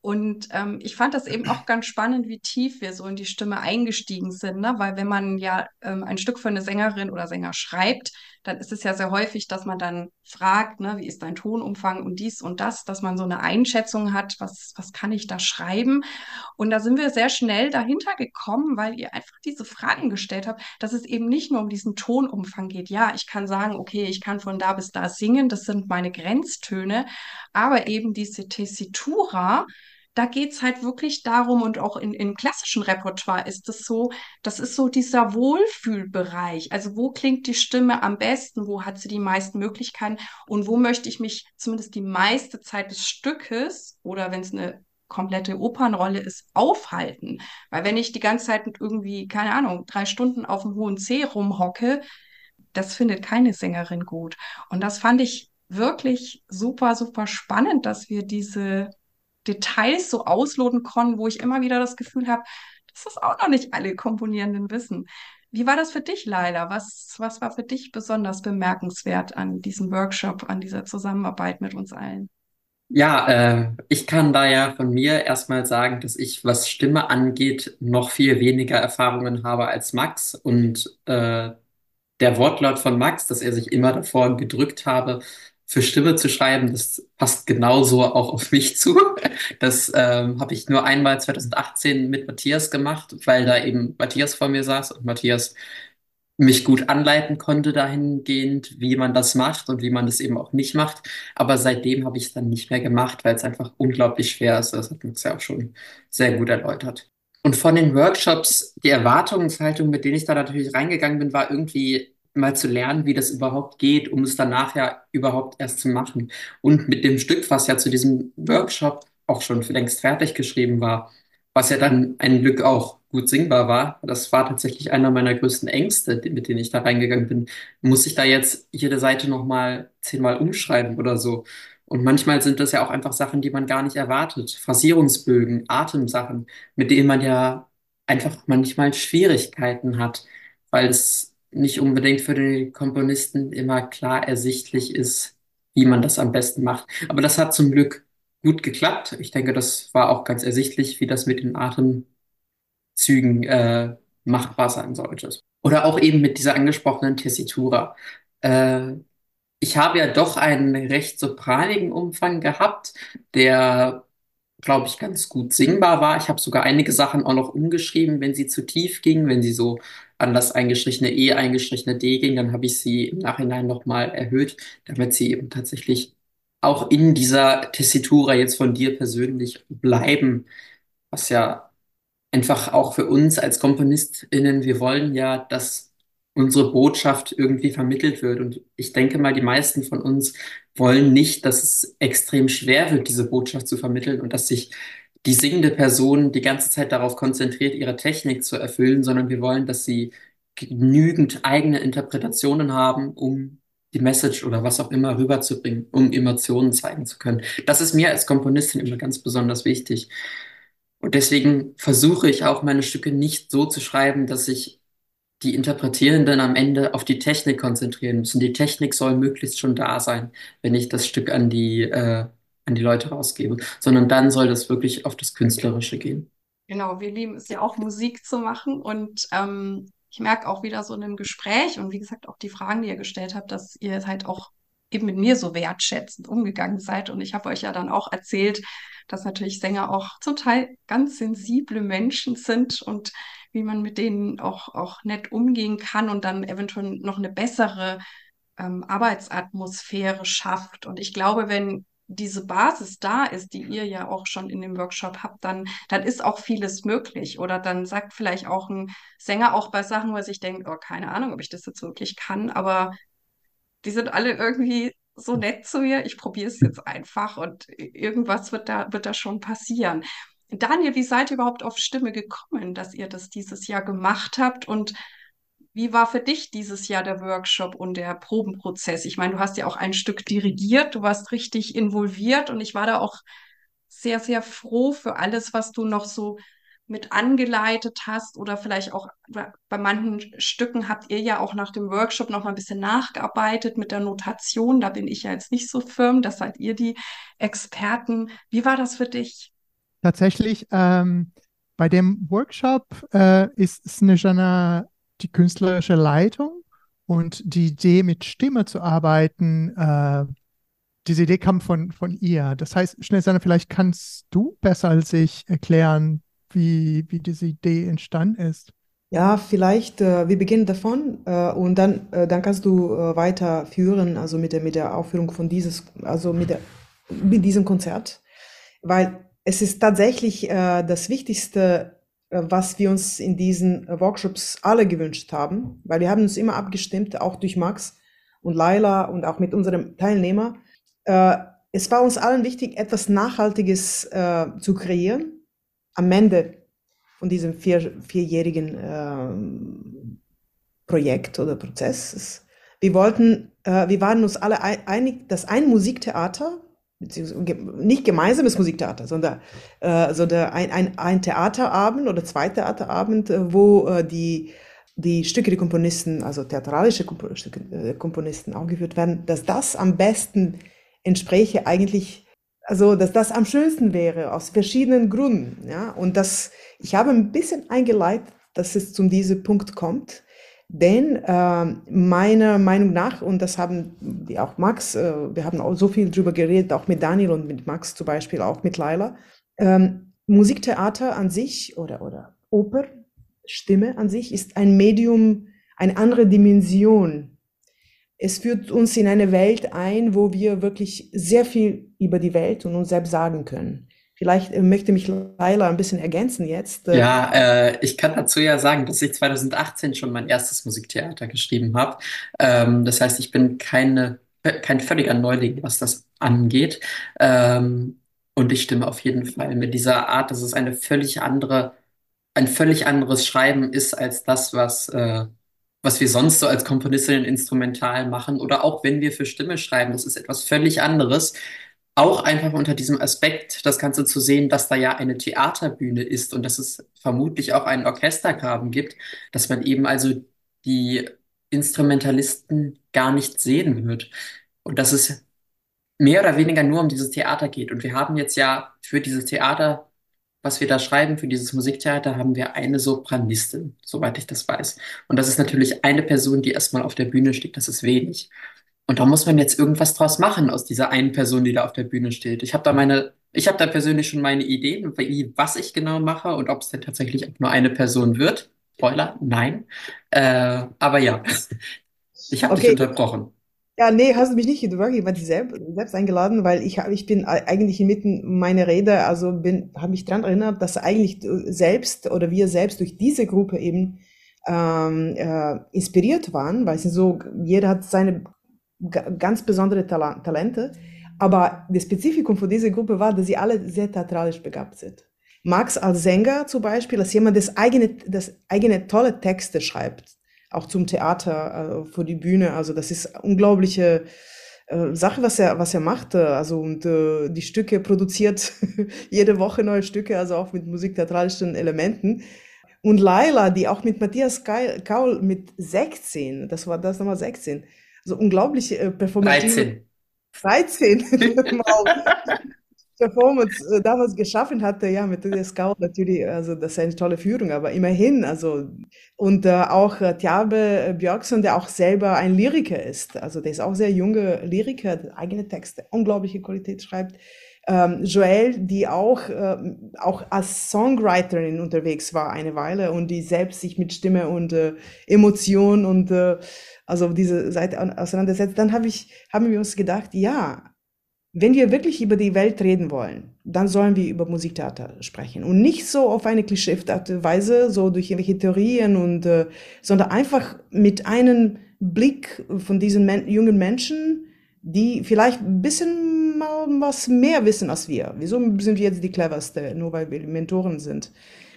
Und ähm, ich fand das eben auch ganz spannend, wie tief wir so in die Stimme eingestiegen sind, ne? Weil wenn man ja ähm, ein Stück für eine Sängerin oder Sänger schreibt, dann ist es ja sehr häufig, dass man dann fragt, ne, wie ist dein Tonumfang und dies und das, dass man so eine Einschätzung hat, was, was kann ich da schreiben? Und da sind wir sehr schnell dahinter gekommen, weil ihr einfach diese Fragen gestellt habt, dass es eben nicht nur um diesen Tonumfang geht. Ja, ich kann sagen, okay, ich kann von da bis da singen, das sind meine Grenztöne, aber eben diese Tessitura, da geht es halt wirklich darum, und auch in, im klassischen Repertoire ist es so, das ist so dieser Wohlfühlbereich. Also wo klingt die Stimme am besten, wo hat sie die meisten Möglichkeiten und wo möchte ich mich zumindest die meiste Zeit des Stückes oder wenn es eine komplette Opernrolle ist, aufhalten. Weil wenn ich die ganze Zeit irgendwie, keine Ahnung, drei Stunden auf dem hohen C rumhocke, das findet keine Sängerin gut. Und das fand ich wirklich super, super spannend, dass wir diese Details so ausloten konnten, wo ich immer wieder das Gefühl habe, dass das auch noch nicht alle Komponierenden wissen. Wie war das für dich, Laila? Was, was war für dich besonders bemerkenswert an diesem Workshop, an dieser Zusammenarbeit mit uns allen? Ja, äh, ich kann da ja von mir erstmal sagen, dass ich, was Stimme angeht, noch viel weniger Erfahrungen habe als Max. Und äh, der Wortlaut von Max, dass er sich immer davor gedrückt habe, für Stimme zu schreiben, das passt genauso auch auf mich zu. Das ähm, habe ich nur einmal 2018 mit Matthias gemacht, weil da eben Matthias vor mir saß und Matthias mich gut anleiten konnte dahingehend, wie man das macht und wie man das eben auch nicht macht. Aber seitdem habe ich es dann nicht mehr gemacht, weil es einfach unglaublich schwer ist. Das hat Max ja auch schon sehr gut erläutert. Und von den Workshops, die Erwartungshaltung, mit denen ich da natürlich reingegangen bin, war irgendwie mal zu lernen, wie das überhaupt geht, um es dann nachher überhaupt erst zu machen. Und mit dem Stück, was ja zu diesem Workshop auch schon längst fertig geschrieben war, was ja dann ein Glück auch gut singbar war, das war tatsächlich einer meiner größten Ängste, mit denen ich da reingegangen bin. Muss ich da jetzt jede Seite nochmal zehnmal umschreiben oder so? Und manchmal sind das ja auch einfach Sachen, die man gar nicht erwartet. Phrasierungsbögen, Atemsachen, mit denen man ja einfach manchmal Schwierigkeiten hat, weil es nicht unbedingt für den Komponisten immer klar ersichtlich ist, wie man das am besten macht. Aber das hat zum Glück gut geklappt. Ich denke, das war auch ganz ersichtlich, wie das mit den Atemzügen äh, machbar sein sollte. Oder auch eben mit dieser angesprochenen Tessitura. Äh, ich habe ja doch einen recht sopranigen Umfang gehabt, der glaube ich, ganz gut singbar war. Ich habe sogar einige Sachen auch noch umgeschrieben, wenn sie zu tief gingen, wenn sie so an das eingestrichene E, eingestrichene D ging, dann habe ich sie im Nachhinein nochmal erhöht, damit sie eben tatsächlich auch in dieser Tessitura jetzt von dir persönlich bleiben, was ja einfach auch für uns als KomponistInnen, wir wollen ja, dass unsere Botschaft irgendwie vermittelt wird. Und ich denke mal, die meisten von uns wollen nicht, dass es extrem schwer wird, diese Botschaft zu vermitteln und dass sich die singende Person die ganze Zeit darauf konzentriert, ihre Technik zu erfüllen, sondern wir wollen, dass sie genügend eigene Interpretationen haben, um die Message oder was auch immer rüberzubringen, um Emotionen zeigen zu können. Das ist mir als Komponistin immer ganz besonders wichtig. Und deswegen versuche ich auch meine Stücke nicht so zu schreiben, dass sich die Interpretierenden am Ende auf die Technik konzentrieren müssen. Die Technik soll möglichst schon da sein, wenn ich das Stück an die, äh, an die Leute rausgebe, sondern dann soll das wirklich auf das Künstlerische gehen. Genau, wir lieben es ja auch Musik zu machen und ähm, ich merke auch wieder so in einem Gespräch und wie gesagt auch die Fragen, die ihr gestellt habt, dass ihr halt auch eben mit mir so wertschätzend umgegangen seid. Und ich habe euch ja dann auch erzählt, dass natürlich Sänger auch zum Teil ganz sensible Menschen sind und wie man mit denen auch, auch nett umgehen kann und dann eventuell noch eine bessere ähm, Arbeitsatmosphäre schafft. Und ich glaube, wenn diese Basis da ist, die ihr ja auch schon in dem Workshop habt, dann, dann ist auch vieles möglich. Oder dann sagt vielleicht auch ein Sänger auch bei Sachen, wo er sich denkt, oh, keine Ahnung, ob ich das jetzt wirklich kann, aber die sind alle irgendwie so nett zu mir, ich probiere es jetzt einfach und irgendwas wird da, wird da schon passieren. Daniel, wie seid ihr überhaupt auf Stimme gekommen, dass ihr das dieses Jahr gemacht habt und wie war für dich dieses Jahr der Workshop und der Probenprozess? Ich meine, du hast ja auch ein Stück dirigiert, du warst richtig involviert und ich war da auch sehr, sehr froh für alles, was du noch so mit angeleitet hast oder vielleicht auch bei manchen Stücken habt ihr ja auch nach dem Workshop noch mal ein bisschen nachgearbeitet mit der Notation. Da bin ich ja jetzt nicht so firm, das seid ihr die Experten. Wie war das für dich? Tatsächlich, ähm, bei dem Workshop äh, ist Snejana die künstlerische Leitung und die Idee, mit Stimme zu arbeiten, äh, diese Idee kam von, von ihr. Das heißt, Snejana, vielleicht kannst du besser als ich erklären, wie, wie diese Idee entstanden ist. Ja, vielleicht, äh, wir beginnen davon äh, und dann, äh, dann kannst du äh, weiterführen, also mit der, mit der Aufführung von dieses, also mit, der, mit diesem Konzert, weil es ist tatsächlich äh, das Wichtigste, was wir uns in diesen Workshops alle gewünscht haben, weil wir haben uns immer abgestimmt, auch durch Max und Laila und auch mit unserem Teilnehmer. es war uns allen wichtig, etwas Nachhaltiges zu kreieren am Ende von diesem vier, vierjährigen äh, Projekt oder Prozess. Wir wollten, äh, wir waren uns alle einig, dass ein Musiktheater, nicht gemeinsames Musiktheater, sondern, äh, sondern ein, ein, ein Theaterabend oder zwei Theaterabend, äh, wo äh, die, die Stücke der Komponisten, also theatralische äh, Komponisten aufgeführt werden, dass das am besten entspräche eigentlich also, dass das am schönsten wäre, aus verschiedenen Gründen. Ja? Und das, ich habe ein bisschen eingeleitet, dass es zu diesem Punkt kommt. Denn äh, meiner Meinung nach, und das haben die auch Max, äh, wir haben auch so viel drüber geredet, auch mit Daniel und mit Max zum Beispiel, auch mit Laila, ähm, Musiktheater an sich oder, oder Oper, Stimme an sich ist ein Medium, eine andere Dimension es führt uns in eine Welt ein, wo wir wirklich sehr viel über die Welt und uns selbst sagen können. Vielleicht äh, möchte mich Laila ein bisschen ergänzen jetzt. Äh. Ja, äh, ich kann dazu ja sagen, dass ich 2018 schon mein erstes Musiktheater geschrieben habe. Ähm, das heißt, ich bin keine, kein völliger Neuling, was das angeht. Ähm, und ich stimme auf jeden Fall mit dieser Art, dass es eine völlig andere, ein völlig anderes Schreiben ist als das, was äh, was wir sonst so als Komponistin instrumental machen oder auch wenn wir für Stimme schreiben, das ist etwas völlig anderes. Auch einfach unter diesem Aspekt, das Ganze zu sehen, dass da ja eine Theaterbühne ist und dass es vermutlich auch einen Orchestergraben gibt, dass man eben also die Instrumentalisten gar nicht sehen wird. Und dass es mehr oder weniger nur um dieses Theater geht. Und wir haben jetzt ja für dieses Theater was wir da schreiben für dieses Musiktheater, haben wir eine Sopranistin, soweit ich das weiß. Und das ist natürlich eine Person, die erstmal auf der Bühne steht. Das ist wenig. Und da muss man jetzt irgendwas draus machen aus dieser einen Person, die da auf der Bühne steht. Ich habe da meine, ich habe da persönlich schon meine Ideen, wie, was ich genau mache und ob es denn tatsächlich nur eine Person wird. Spoiler, nein. Äh, aber ja, ich habe okay. dich unterbrochen. Ja, nee, hast du mich nicht ich war selbst, selbst eingeladen, weil ich, ich bin eigentlich inmitten meiner Rede, also bin, habe mich daran erinnert, dass eigentlich selbst oder wir selbst durch diese Gruppe eben ähm, äh, inspiriert waren, weil sie so, jeder hat seine ganz besondere Tal Talente. Aber das Spezifikum von dieser Gruppe war, dass sie alle sehr theatralisch begabt sind. Max als Sänger zum Beispiel, als jemand, das eigene, das eigene tolle Texte schreibt, auch zum Theater, äh, vor die Bühne. Also das ist unglaubliche äh, Sache, was er, was er macht. Also und äh, die Stücke produziert jede Woche neue Stücke, also auch mit musiktheatralischen Elementen. Und Laila, die auch mit Matthias Kaul mit 16, das war das nochmal 16, so unglaubliche äh, performative 13. 13. Performance äh, damals geschaffen hatte, ja, mit der Scout natürlich, also das ist eine tolle Führung, aber immerhin, also und äh, auch äh, Tjabe Björksson, der auch selber ein Lyriker ist, also der ist auch sehr junge Lyriker, der eigene Texte, unglaubliche Qualität schreibt. Ähm, Joelle, die auch, äh, auch als Songwriterin unterwegs war eine Weile und die selbst sich mit Stimme und äh, Emotion und äh, also diese Seite auseinandersetzt, dann hab ich, haben wir uns gedacht, ja, wenn wir wirklich über die Welt reden wollen, dann sollen wir über Musiktheater sprechen und nicht so auf eine klischeehafte Weise, so durch irgendwelche Theorien und, äh, sondern einfach mit einem Blick von diesen men jungen Menschen, die vielleicht ein bisschen was mehr wissen als wir. Wieso sind wir jetzt die cleverste, nur weil wir Mentoren sind?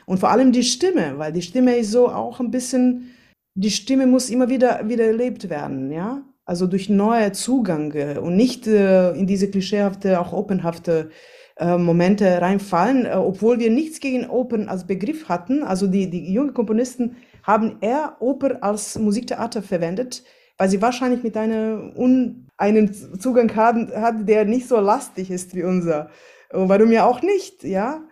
Und vor allem die Stimme, weil die Stimme ist so auch ein bisschen, die Stimme muss immer wieder, wieder erlebt werden, ja? also durch neue Zugänge und nicht äh, in diese klischeehafte, auch openhafte äh, Momente reinfallen, äh, obwohl wir nichts gegen Open als Begriff hatten. Also die, die jungen Komponisten haben eher Oper als Musiktheater verwendet, weil sie wahrscheinlich mit einer un, einen Zugang hatten, hat, der nicht so lastig ist wie unser. Und warum ja auch nicht, ja?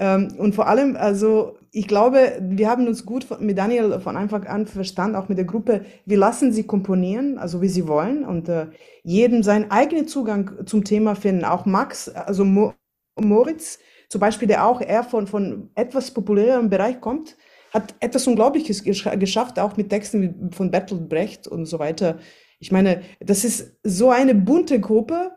Ähm, und vor allem, also ich glaube, wir haben uns gut mit Daniel von Anfang an verstanden, auch mit der Gruppe. Wir lassen sie komponieren, also wie sie wollen, und äh, jedem seinen eigenen Zugang zum Thema finden. Auch Max, also Mo Moritz, zum Beispiel, der auch eher von, von etwas populäreren Bereich kommt, hat etwas Unglaubliches gesch geschafft, auch mit Texten von Bertolt Brecht und so weiter. Ich meine, das ist so eine bunte Gruppe,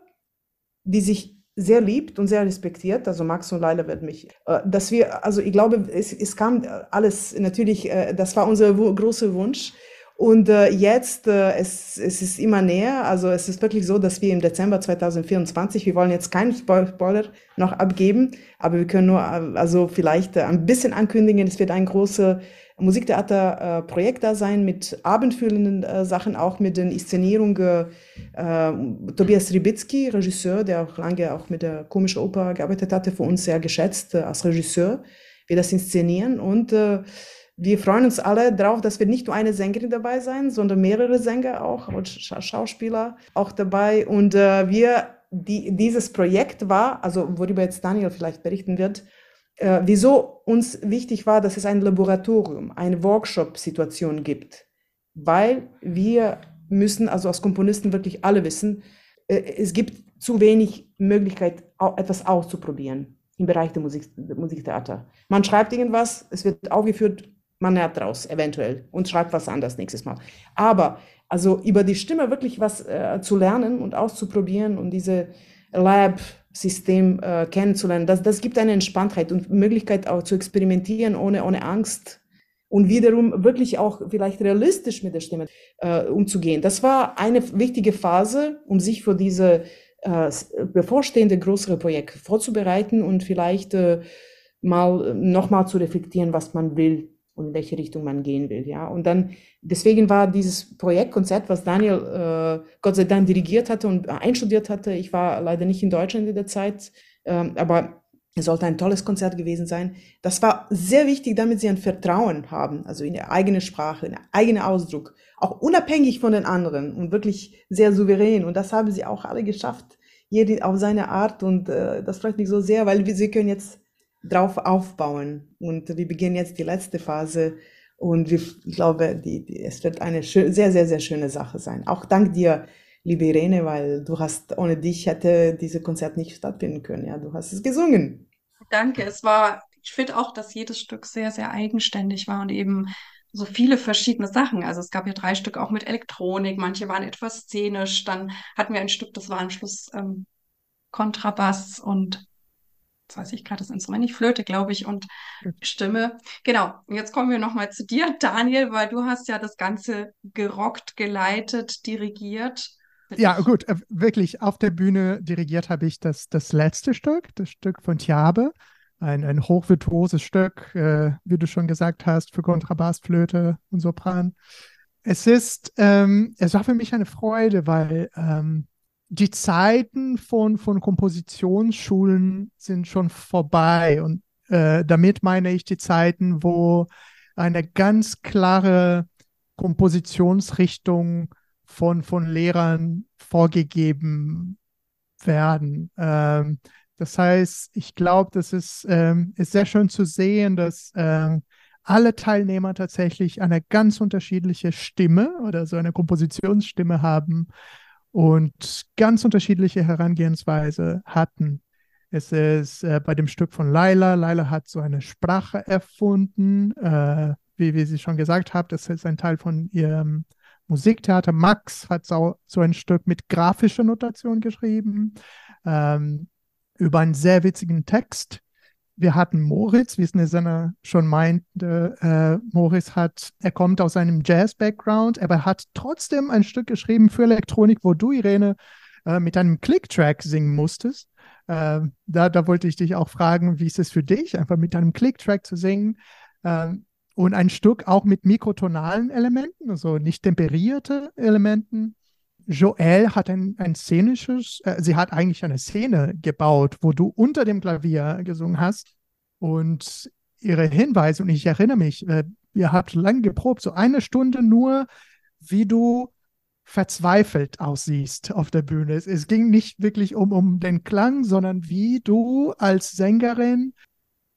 die sich sehr liebt und sehr respektiert. Also Max und Leila wird mich, äh, dass wir, also ich glaube, es, es kam alles natürlich, äh, das war unser großer Wunsch. Und äh, jetzt, äh, es, es ist immer näher, also es ist wirklich so, dass wir im Dezember 2024, wir wollen jetzt keinen Spoiler noch abgeben, aber wir können nur, äh, also vielleicht äh, ein bisschen ankündigen, es wird ein großer Musiktheaterprojekt äh, da sein mit abendfüllenden äh, Sachen, auch mit den Inszenierungen. Äh, Tobias Ribicki, Regisseur, der auch lange auch mit der komischen Oper gearbeitet hatte, für uns sehr geschätzt äh, als Regisseur, wir das inszenieren und äh, wir freuen uns alle darauf, dass wir nicht nur eine Sängerin dabei sein, sondern mehrere Sänger auch und Scha Schauspieler auch dabei. Und äh, wir, die, dieses Projekt war, also worüber jetzt Daniel vielleicht berichten wird, äh, wieso uns wichtig war, dass es ein Laboratorium, eine Workshop-Situation gibt, weil wir müssen, also als Komponisten wirklich alle wissen, äh, es gibt zu wenig Möglichkeit, etwas auszuprobieren im Bereich der Musik, Musiktheater. Man schreibt irgendwas, es wird aufgeführt, man lernt daraus eventuell und schreibt was anderes nächstes Mal. Aber also über die Stimme wirklich was äh, zu lernen und auszuprobieren und diese Lab System äh, kennenzulernen. Das, das gibt eine Entspanntheit und Möglichkeit auch zu experimentieren ohne, ohne Angst und wiederum wirklich auch vielleicht realistisch mit der Stimme äh, umzugehen. Das war eine wichtige Phase, um sich für diese äh, bevorstehende größere Projekt vorzubereiten und vielleicht äh, mal nochmal zu reflektieren, was man will und in welche Richtung man gehen will. Ja, und dann deswegen war dieses Projektkonzert, was Daniel äh, Gott sei Dank dirigiert hatte und einstudiert hatte. Ich war leider nicht in Deutschland in der Zeit, ähm, aber es sollte ein tolles Konzert gewesen sein. Das war sehr wichtig, damit sie ein Vertrauen haben, also in ihre eigene Sprache, in ihren eigenen Ausdruck, auch unabhängig von den anderen und wirklich sehr souverän. Und das haben sie auch alle geschafft, jede auf seine Art. Und äh, das freut mich so sehr, weil wir, sie können jetzt drauf aufbauen. Und wir beginnen jetzt die letzte Phase. Und wir, ich glaube, die, die, es wird eine schön, sehr, sehr, sehr schöne Sache sein. Auch dank dir, liebe Irene, weil du hast, ohne dich hätte dieses Konzert nicht stattfinden können. Ja, du hast es gesungen. Danke. Es war, ich finde auch, dass jedes Stück sehr, sehr eigenständig war und eben so viele verschiedene Sachen. Also es gab ja drei Stück auch mit Elektronik, manche waren etwas szenisch. Dann hatten wir ein Stück, das war am Schluss ähm, Kontrabass und jetzt weiß ich gerade das Instrument nicht, Flöte, glaube ich, und Stimme. Genau, und jetzt kommen wir nochmal zu dir, Daniel, weil du hast ja das Ganze gerockt, geleitet, dirigiert. Ja, gut, äh, wirklich auf der Bühne dirigiert habe ich das, das letzte Stück, das Stück von Tiabe. Ein, ein hochvirtuoses Stück, äh, wie du schon gesagt hast, für Kontrabass, Flöte und Sopran. Es ist, ähm, es war für mich eine Freude, weil ähm, die Zeiten von, von Kompositionsschulen sind schon vorbei. Und äh, damit meine ich die Zeiten, wo eine ganz klare Kompositionsrichtung von, von Lehrern vorgegeben werden. Ähm, das heißt, ich glaube, das ist, ähm, ist sehr schön zu sehen, dass ähm, alle Teilnehmer tatsächlich eine ganz unterschiedliche Stimme oder so eine Kompositionsstimme haben und ganz unterschiedliche Herangehensweise hatten. Es ist äh, bei dem Stück von Laila, Laila hat so eine Sprache erfunden, äh, wie, wie sie schon gesagt hat, das ist ein Teil von ihrem Musiktheater. Max hat so, so ein Stück mit grafischer Notation geschrieben, ähm, über einen sehr witzigen Text. Wir hatten Moritz, wie es Nesenna schon meinte. Äh, Moritz hat, er kommt aus einem Jazz-Background, aber er hat trotzdem ein Stück geschrieben für Elektronik, wo du, Irene, äh, mit einem Click-Track singen musstest. Äh, da, da wollte ich dich auch fragen, wie ist es für dich, einfach mit einem Click-Track zu singen? Ähm, und ein Stück auch mit mikrotonalen Elementen, also nicht temperierte Elementen. Joelle hat ein, ein szenisches, äh, sie hat eigentlich eine Szene gebaut, wo du unter dem Klavier gesungen hast und ihre Hinweise, und ich erinnere mich, äh, ihr habt lange geprobt, so eine Stunde nur, wie du verzweifelt aussiehst auf der Bühne. Es, es ging nicht wirklich um, um den Klang, sondern wie du als Sängerin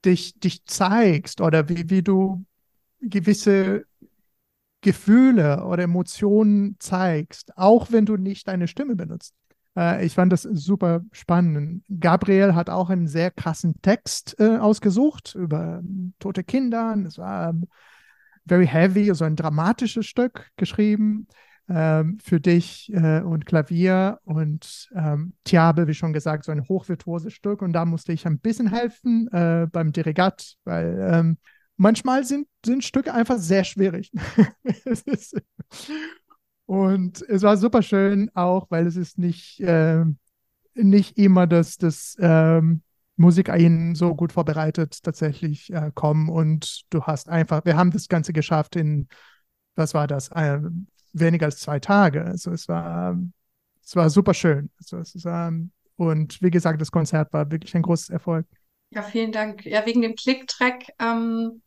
dich, dich zeigst oder wie, wie du gewisse Gefühle oder Emotionen zeigst, auch wenn du nicht deine Stimme benutzt. Äh, ich fand das super spannend. Gabriel hat auch einen sehr krassen Text äh, ausgesucht über tote Kinder. Es war ähm, very heavy, also ein dramatisches Stück geschrieben ähm, für dich äh, und Klavier und ähm, Tiabe, wie schon gesagt, so ein hochvirtuoses Stück. Und da musste ich ein bisschen helfen äh, beim Dirigat, weil ähm, manchmal sind, sind Stücke einfach sehr schwierig. und es war super schön auch, weil es ist nicht, äh, nicht immer, dass das ähm, Musiker ihnen so gut vorbereitet tatsächlich äh, kommen und du hast einfach, wir haben das Ganze geschafft in, was war das, äh, weniger als zwei Tage. Also es war, es war super schön. Also es war, und wie gesagt, das Konzert war wirklich ein großes Erfolg. Ja, vielen Dank. Ja, wegen dem Click-Track ähm,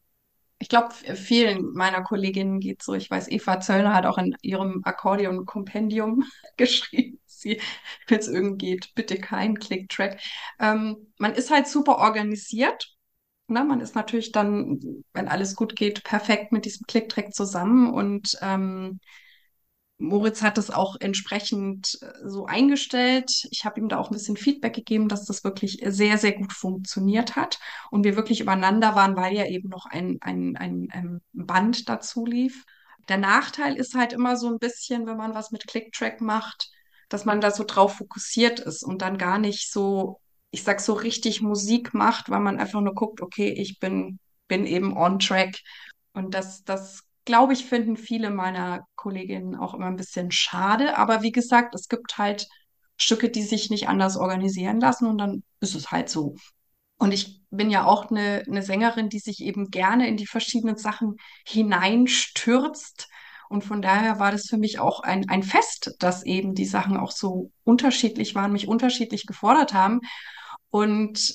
ich glaube, vielen meiner Kolleginnen geht so. Ich weiß, Eva Zöllner hat auch in ihrem Akkordeon-Kompendium geschrieben, sie, wenn es irgendwie geht, bitte kein Click-Track. Ähm, man ist halt super organisiert. Ne? Man ist natürlich dann, wenn alles gut geht, perfekt mit diesem Click-Track zusammen und ähm, Moritz hat es auch entsprechend äh, so eingestellt. Ich habe ihm da auch ein bisschen Feedback gegeben, dass das wirklich sehr, sehr gut funktioniert hat und wir wirklich übereinander waren, weil ja eben noch ein, ein, ein, ein Band dazu lief. Der Nachteil ist halt immer so ein bisschen, wenn man was mit Click-Track macht, dass man da so drauf fokussiert ist und dann gar nicht so, ich sag so richtig Musik macht, weil man einfach nur guckt, okay, ich bin, bin eben on track. Und das, das glaube ich, finden viele meiner Kolleginnen auch immer ein bisschen schade. Aber wie gesagt, es gibt halt Stücke, die sich nicht anders organisieren lassen und dann ist es halt so. Und ich bin ja auch eine, eine Sängerin, die sich eben gerne in die verschiedenen Sachen hineinstürzt. Und von daher war das für mich auch ein, ein Fest, dass eben die Sachen auch so unterschiedlich waren, mich unterschiedlich gefordert haben. Und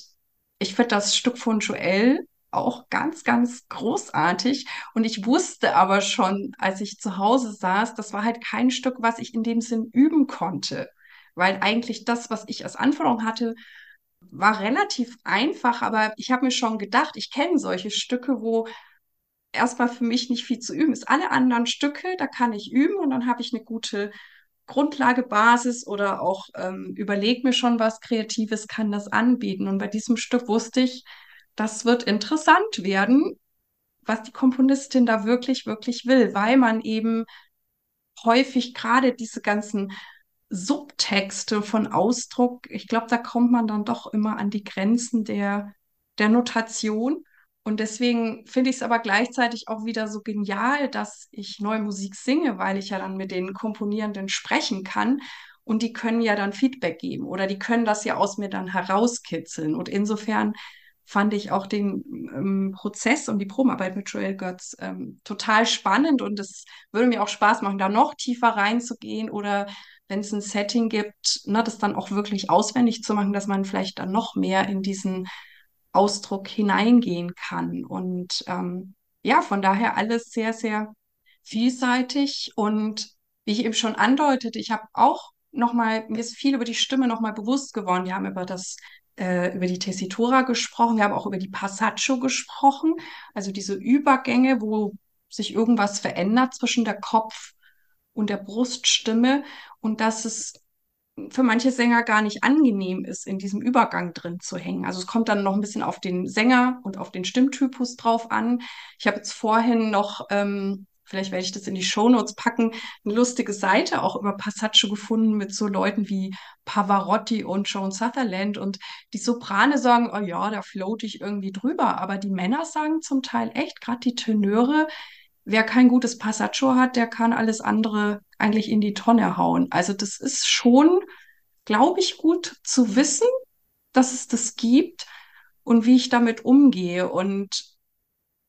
ich finde das Stück von Joel auch ganz, ganz großartig. Und ich wusste aber schon, als ich zu Hause saß, das war halt kein Stück, was ich in dem Sinn üben konnte. Weil eigentlich das, was ich als Anforderung hatte, war relativ einfach, aber ich habe mir schon gedacht, ich kenne solche Stücke, wo erstmal für mich nicht viel zu üben ist. Alle anderen Stücke, da kann ich üben und dann habe ich eine gute Grundlage, Basis oder auch ähm, überlege mir schon was Kreatives, kann das anbieten. Und bei diesem Stück wusste ich, das wird interessant werden, was die Komponistin da wirklich, wirklich will, weil man eben häufig gerade diese ganzen Subtexte von Ausdruck, ich glaube, da kommt man dann doch immer an die Grenzen der, der Notation. Und deswegen finde ich es aber gleichzeitig auch wieder so genial, dass ich neue Musik singe, weil ich ja dann mit den Komponierenden sprechen kann. Und die können ja dann Feedback geben oder die können das ja aus mir dann herauskitzeln. Und insofern fand ich auch den ähm, Prozess und die Probenarbeit mit Joel Götz ähm, total spannend und es würde mir auch Spaß machen, da noch tiefer reinzugehen oder wenn es ein Setting gibt, ne, das dann auch wirklich auswendig zu machen, dass man vielleicht dann noch mehr in diesen Ausdruck hineingehen kann. Und ähm, ja, von daher alles sehr, sehr vielseitig. Und wie ich eben schon andeutete, ich habe auch nochmal, mir ist viel über die Stimme nochmal bewusst geworden. Wir haben über das äh, über die Tessitura gesprochen, wir haben auch über die Passaggio gesprochen, also diese Übergänge, wo sich irgendwas verändert zwischen der Kopf- und der Bruststimme und dass es für manche Sänger gar nicht angenehm ist, in diesem Übergang drin zu hängen. Also es kommt dann noch ein bisschen auf den Sänger und auf den Stimmtypus drauf an. Ich habe jetzt vorhin noch, ähm, vielleicht werde ich das in die Shownotes packen, eine lustige Seite auch über Passaggio gefunden mit so Leuten wie Pavarotti und Joan Sutherland und die Soprane sagen, oh ja, da float ich irgendwie drüber, aber die Männer sagen zum Teil echt, gerade die Tenöre, wer kein gutes Passaggio hat, der kann alles andere eigentlich in die Tonne hauen. Also das ist schon, glaube ich, gut zu wissen, dass es das gibt und wie ich damit umgehe. Und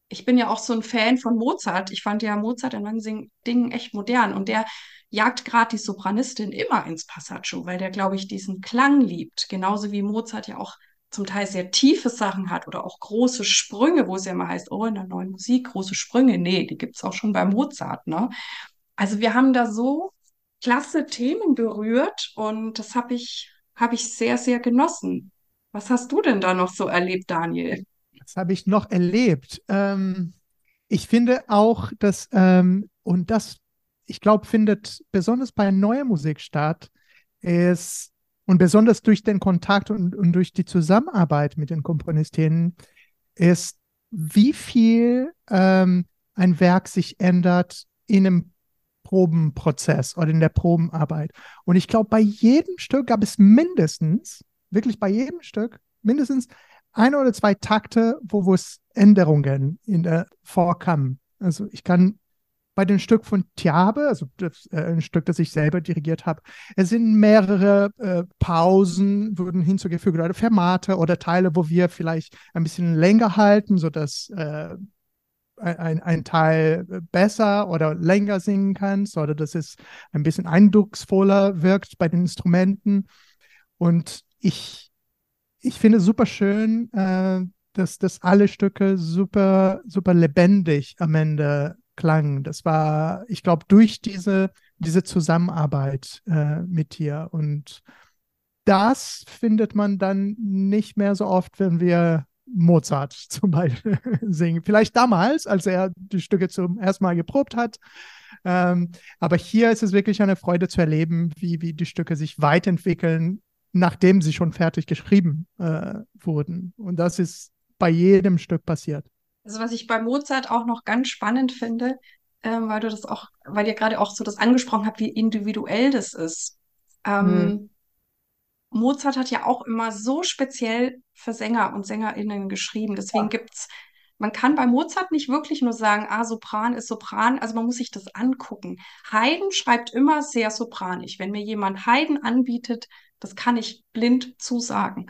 ich bin ja auch so ein Fan von Mozart. Ich fand ja Mozart in manchen Dingen echt modern und der jagt gerade die Sopranistin immer ins Passaggio, weil der, glaube ich, diesen Klang liebt. Genauso wie Mozart ja auch zum Teil sehr tiefe Sachen hat oder auch große Sprünge, wo es ja immer heißt, oh, in der neuen Musik große Sprünge. Nee, die gibt es auch schon bei Mozart, ne? Also wir haben da so klasse Themen berührt und das habe ich, habe ich sehr, sehr genossen. Was hast du denn da noch so erlebt, Daniel? Was habe ich noch erlebt? Ähm, ich finde auch, dass, ähm, und das, ich glaube, findet besonders bei neuer Musik statt, ist und besonders durch den Kontakt und, und durch die Zusammenarbeit mit den Komponistinnen ist, wie viel ähm, ein Werk sich ändert in einem Probenprozess oder in der Probenarbeit. Und ich glaube, bei jedem Stück gab es mindestens, wirklich bei jedem Stück, mindestens ein oder zwei Takte, wo, es Änderungen in der vorkamen. Also ich kann bei dem Stück von Tiabe, also das, äh, ein Stück, das ich selber dirigiert habe, es sind mehrere äh, Pausen, wurden hinzugefügt oder Fermate oder Teile, wo wir vielleicht ein bisschen länger halten, sodass äh, ein, ein Teil besser oder länger singen kannst oder dass es ein bisschen eindrucksvoller wirkt bei den Instrumenten. Und ich, ich finde super schön, äh, dass, dass alle Stücke super, super lebendig am Ende klang. Das war, ich glaube, durch diese, diese Zusammenarbeit äh, mit dir. Und das findet man dann nicht mehr so oft, wenn wir Mozart zum Beispiel singen. Vielleicht damals, als er die Stücke zum ersten Mal geprobt hat. Ähm, aber hier ist es wirklich eine Freude zu erleben, wie, wie die Stücke sich weiterentwickeln, nachdem sie schon fertig geschrieben äh, wurden. Und das ist bei jedem Stück passiert. Also was ich bei Mozart auch noch ganz spannend finde, ähm, weil du das auch, weil ihr gerade auch so das angesprochen habt, wie individuell das ist. Ähm, hm. Mozart hat ja auch immer so speziell für Sänger und SängerInnen geschrieben. Deswegen ja. gibt's, man kann bei Mozart nicht wirklich nur sagen, ah, Sopran ist Sopran, also man muss sich das angucken. Haydn schreibt immer sehr sopranisch. Wenn mir jemand Haydn anbietet, das kann ich blind zusagen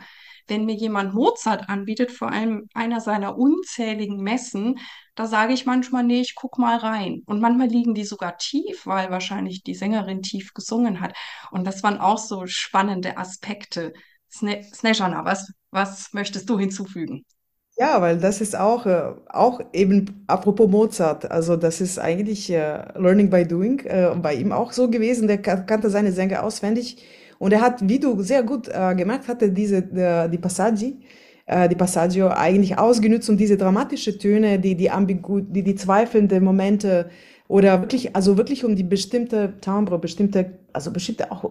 wenn mir jemand Mozart anbietet, vor allem einer seiner unzähligen Messen, da sage ich manchmal, nee, ich guck mal rein. Und manchmal liegen die sogar tief, weil wahrscheinlich die Sängerin tief gesungen hat. Und das waren auch so spannende Aspekte. Sne Snejana, was, was möchtest du hinzufügen? Ja, weil das ist auch, äh, auch eben apropos Mozart, also das ist eigentlich äh, Learning by Doing, äh, bei ihm auch so gewesen, der kannte seine Sänger auswendig und er hat, wie du sehr gut äh, gemacht hatte, diese, äh, die Passaggi, äh, die Passaggio eigentlich ausgenutzt, um diese dramatischen Töne, die, die ambigu, die, die zweifelnden Momente oder wirklich, also wirklich um die bestimmte Timbre, bestimmte, also bestimmte auch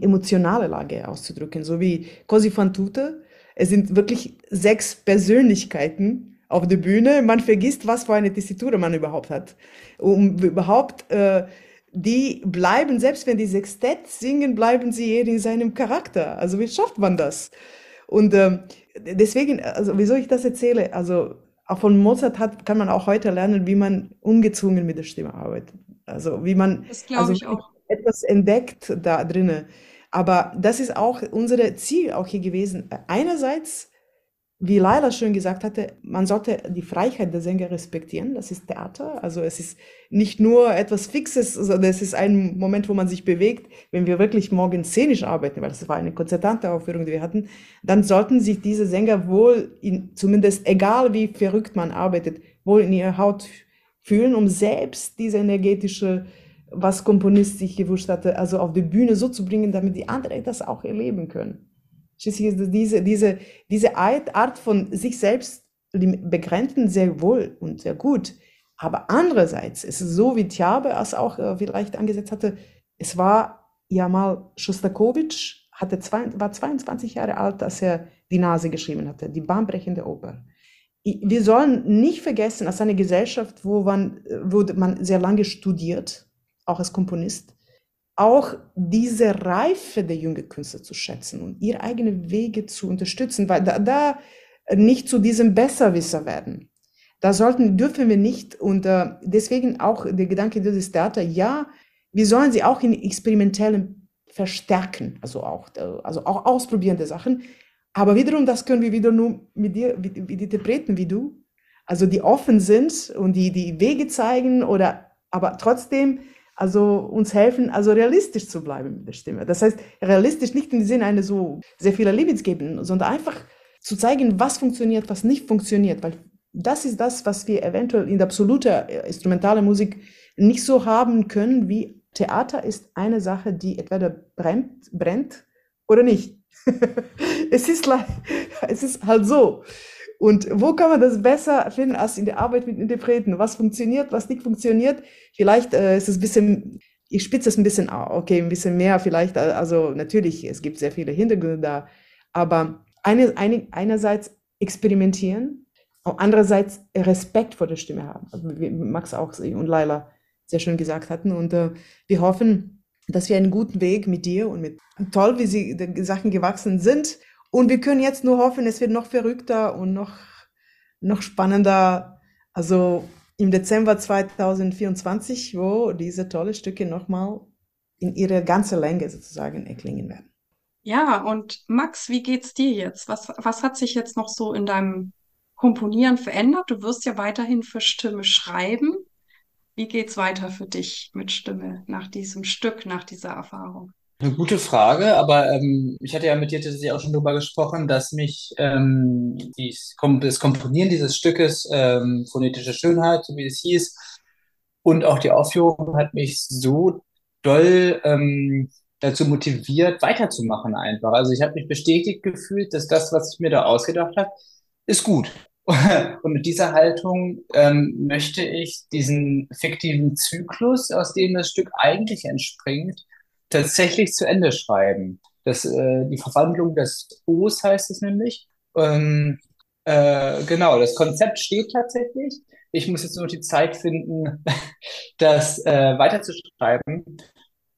emotionale Lage auszudrücken, so wie Cosi fan tutte. Es sind wirklich sechs Persönlichkeiten auf der Bühne. Man vergisst, was für eine Tessitur man überhaupt hat. Um überhaupt äh, die bleiben, selbst wenn die Sextett singen, bleiben sie jeder in seinem Charakter. Also wie schafft man das? Und ähm, deswegen, also wieso ich das erzähle, also auch von Mozart hat, kann man auch heute lernen, wie man ungezwungen mit der Stimme arbeitet. Also wie man also etwas entdeckt da drinnen. Aber das ist auch unser Ziel auch hier gewesen. Einerseits wie Laila schön gesagt hatte, man sollte die Freiheit der Sänger respektieren. Das ist Theater. Also es ist nicht nur etwas Fixes, sondern es ist ein Moment, wo man sich bewegt. Wenn wir wirklich morgen szenisch arbeiten, weil das war eine konzertante Aufführung, die wir hatten, dann sollten sich diese Sänger wohl, in, zumindest egal wie verrückt man arbeitet, wohl in ihrer Haut fühlen, um selbst diese energetische, was Komponist sich gewünscht hatte, also auf die Bühne so zu bringen, damit die anderen das auch erleben können. Schließlich ist diese, diese, diese Art von sich selbst begrenzen sehr wohl und sehr gut. Aber andererseits ist es so, wie Tjabe es auch äh, vielleicht angesetzt hatte, es war ja mal Schostakowitsch, hatte zwei, war 22 Jahre alt, als er die Nase geschrieben hatte, die bahnbrechende Oper. Wir sollen nicht vergessen, als eine Gesellschaft, wo man, wo man sehr lange studiert, auch als Komponist, auch diese Reife der jungen Künstler zu schätzen und ihre eigenen Wege zu unterstützen, weil da, da nicht zu diesem Besserwisser werden. Da sollten, dürfen wir nicht und äh, deswegen auch der Gedanke dieses Theater, ja, wir sollen sie auch in experimentellen verstärken, also auch, also auch ausprobierende Sachen. Aber wiederum, das können wir wieder nur mit dir, wie die Interpreten wie du, also die offen sind und die die Wege zeigen oder, aber trotzdem also uns helfen, also realistisch zu bleiben mit der Stimme. Das heißt, realistisch nicht im Sinne eine so sehr viele Limits geben, sondern einfach zu zeigen, was funktioniert, was nicht funktioniert, weil das ist das, was wir eventuell in der absoluten äh, instrumentalen Musik nicht so haben können, wie Theater ist eine Sache, die entweder brennt, brennt oder nicht. es, ist, es ist halt so. Und wo kann man das besser finden als in der Arbeit mit Interpreten? Was funktioniert, was nicht funktioniert? Vielleicht äh, ist es ein bisschen, ich spitze es ein bisschen, okay, ein bisschen mehr vielleicht. Äh, also natürlich, es gibt sehr viele Hintergründe da. Aber eine, eine, einerseits experimentieren, andererseits Respekt vor der Stimme haben. Also wie Max auch und Laila sehr schön gesagt hatten. Und äh, wir hoffen, dass wir einen guten Weg mit dir und mit toll, wie sie Sachen gewachsen sind und wir können jetzt nur hoffen, es wird noch verrückter und noch, noch spannender. Also im Dezember 2024, wo diese tolle Stücke nochmal in ihrer ganzen Länge sozusagen erklingen werden. Ja, und Max, wie geht's dir jetzt? Was, was hat sich jetzt noch so in deinem Komponieren verändert? Du wirst ja weiterhin für Stimme schreiben. Wie geht's weiter für dich mit Stimme nach diesem Stück, nach dieser Erfahrung? Eine gute Frage, aber ähm, ich hatte ja mit dir tatsächlich auch schon darüber gesprochen, dass mich ähm, die, das Komponieren dieses Stückes, ähm, phonetische Schönheit, so wie es hieß, und auch die Aufführung hat mich so doll ähm, dazu motiviert, weiterzumachen einfach. Also ich habe mich bestätigt gefühlt, dass das, was ich mir da ausgedacht habe, ist gut. Und mit dieser Haltung ähm, möchte ich diesen fiktiven Zyklus, aus dem das Stück eigentlich entspringt, tatsächlich zu Ende schreiben. Das, äh, die Verwandlung des O's heißt es nämlich. Ähm, äh, genau, das Konzept steht tatsächlich. Ich muss jetzt nur die Zeit finden, das äh, weiterzuschreiben.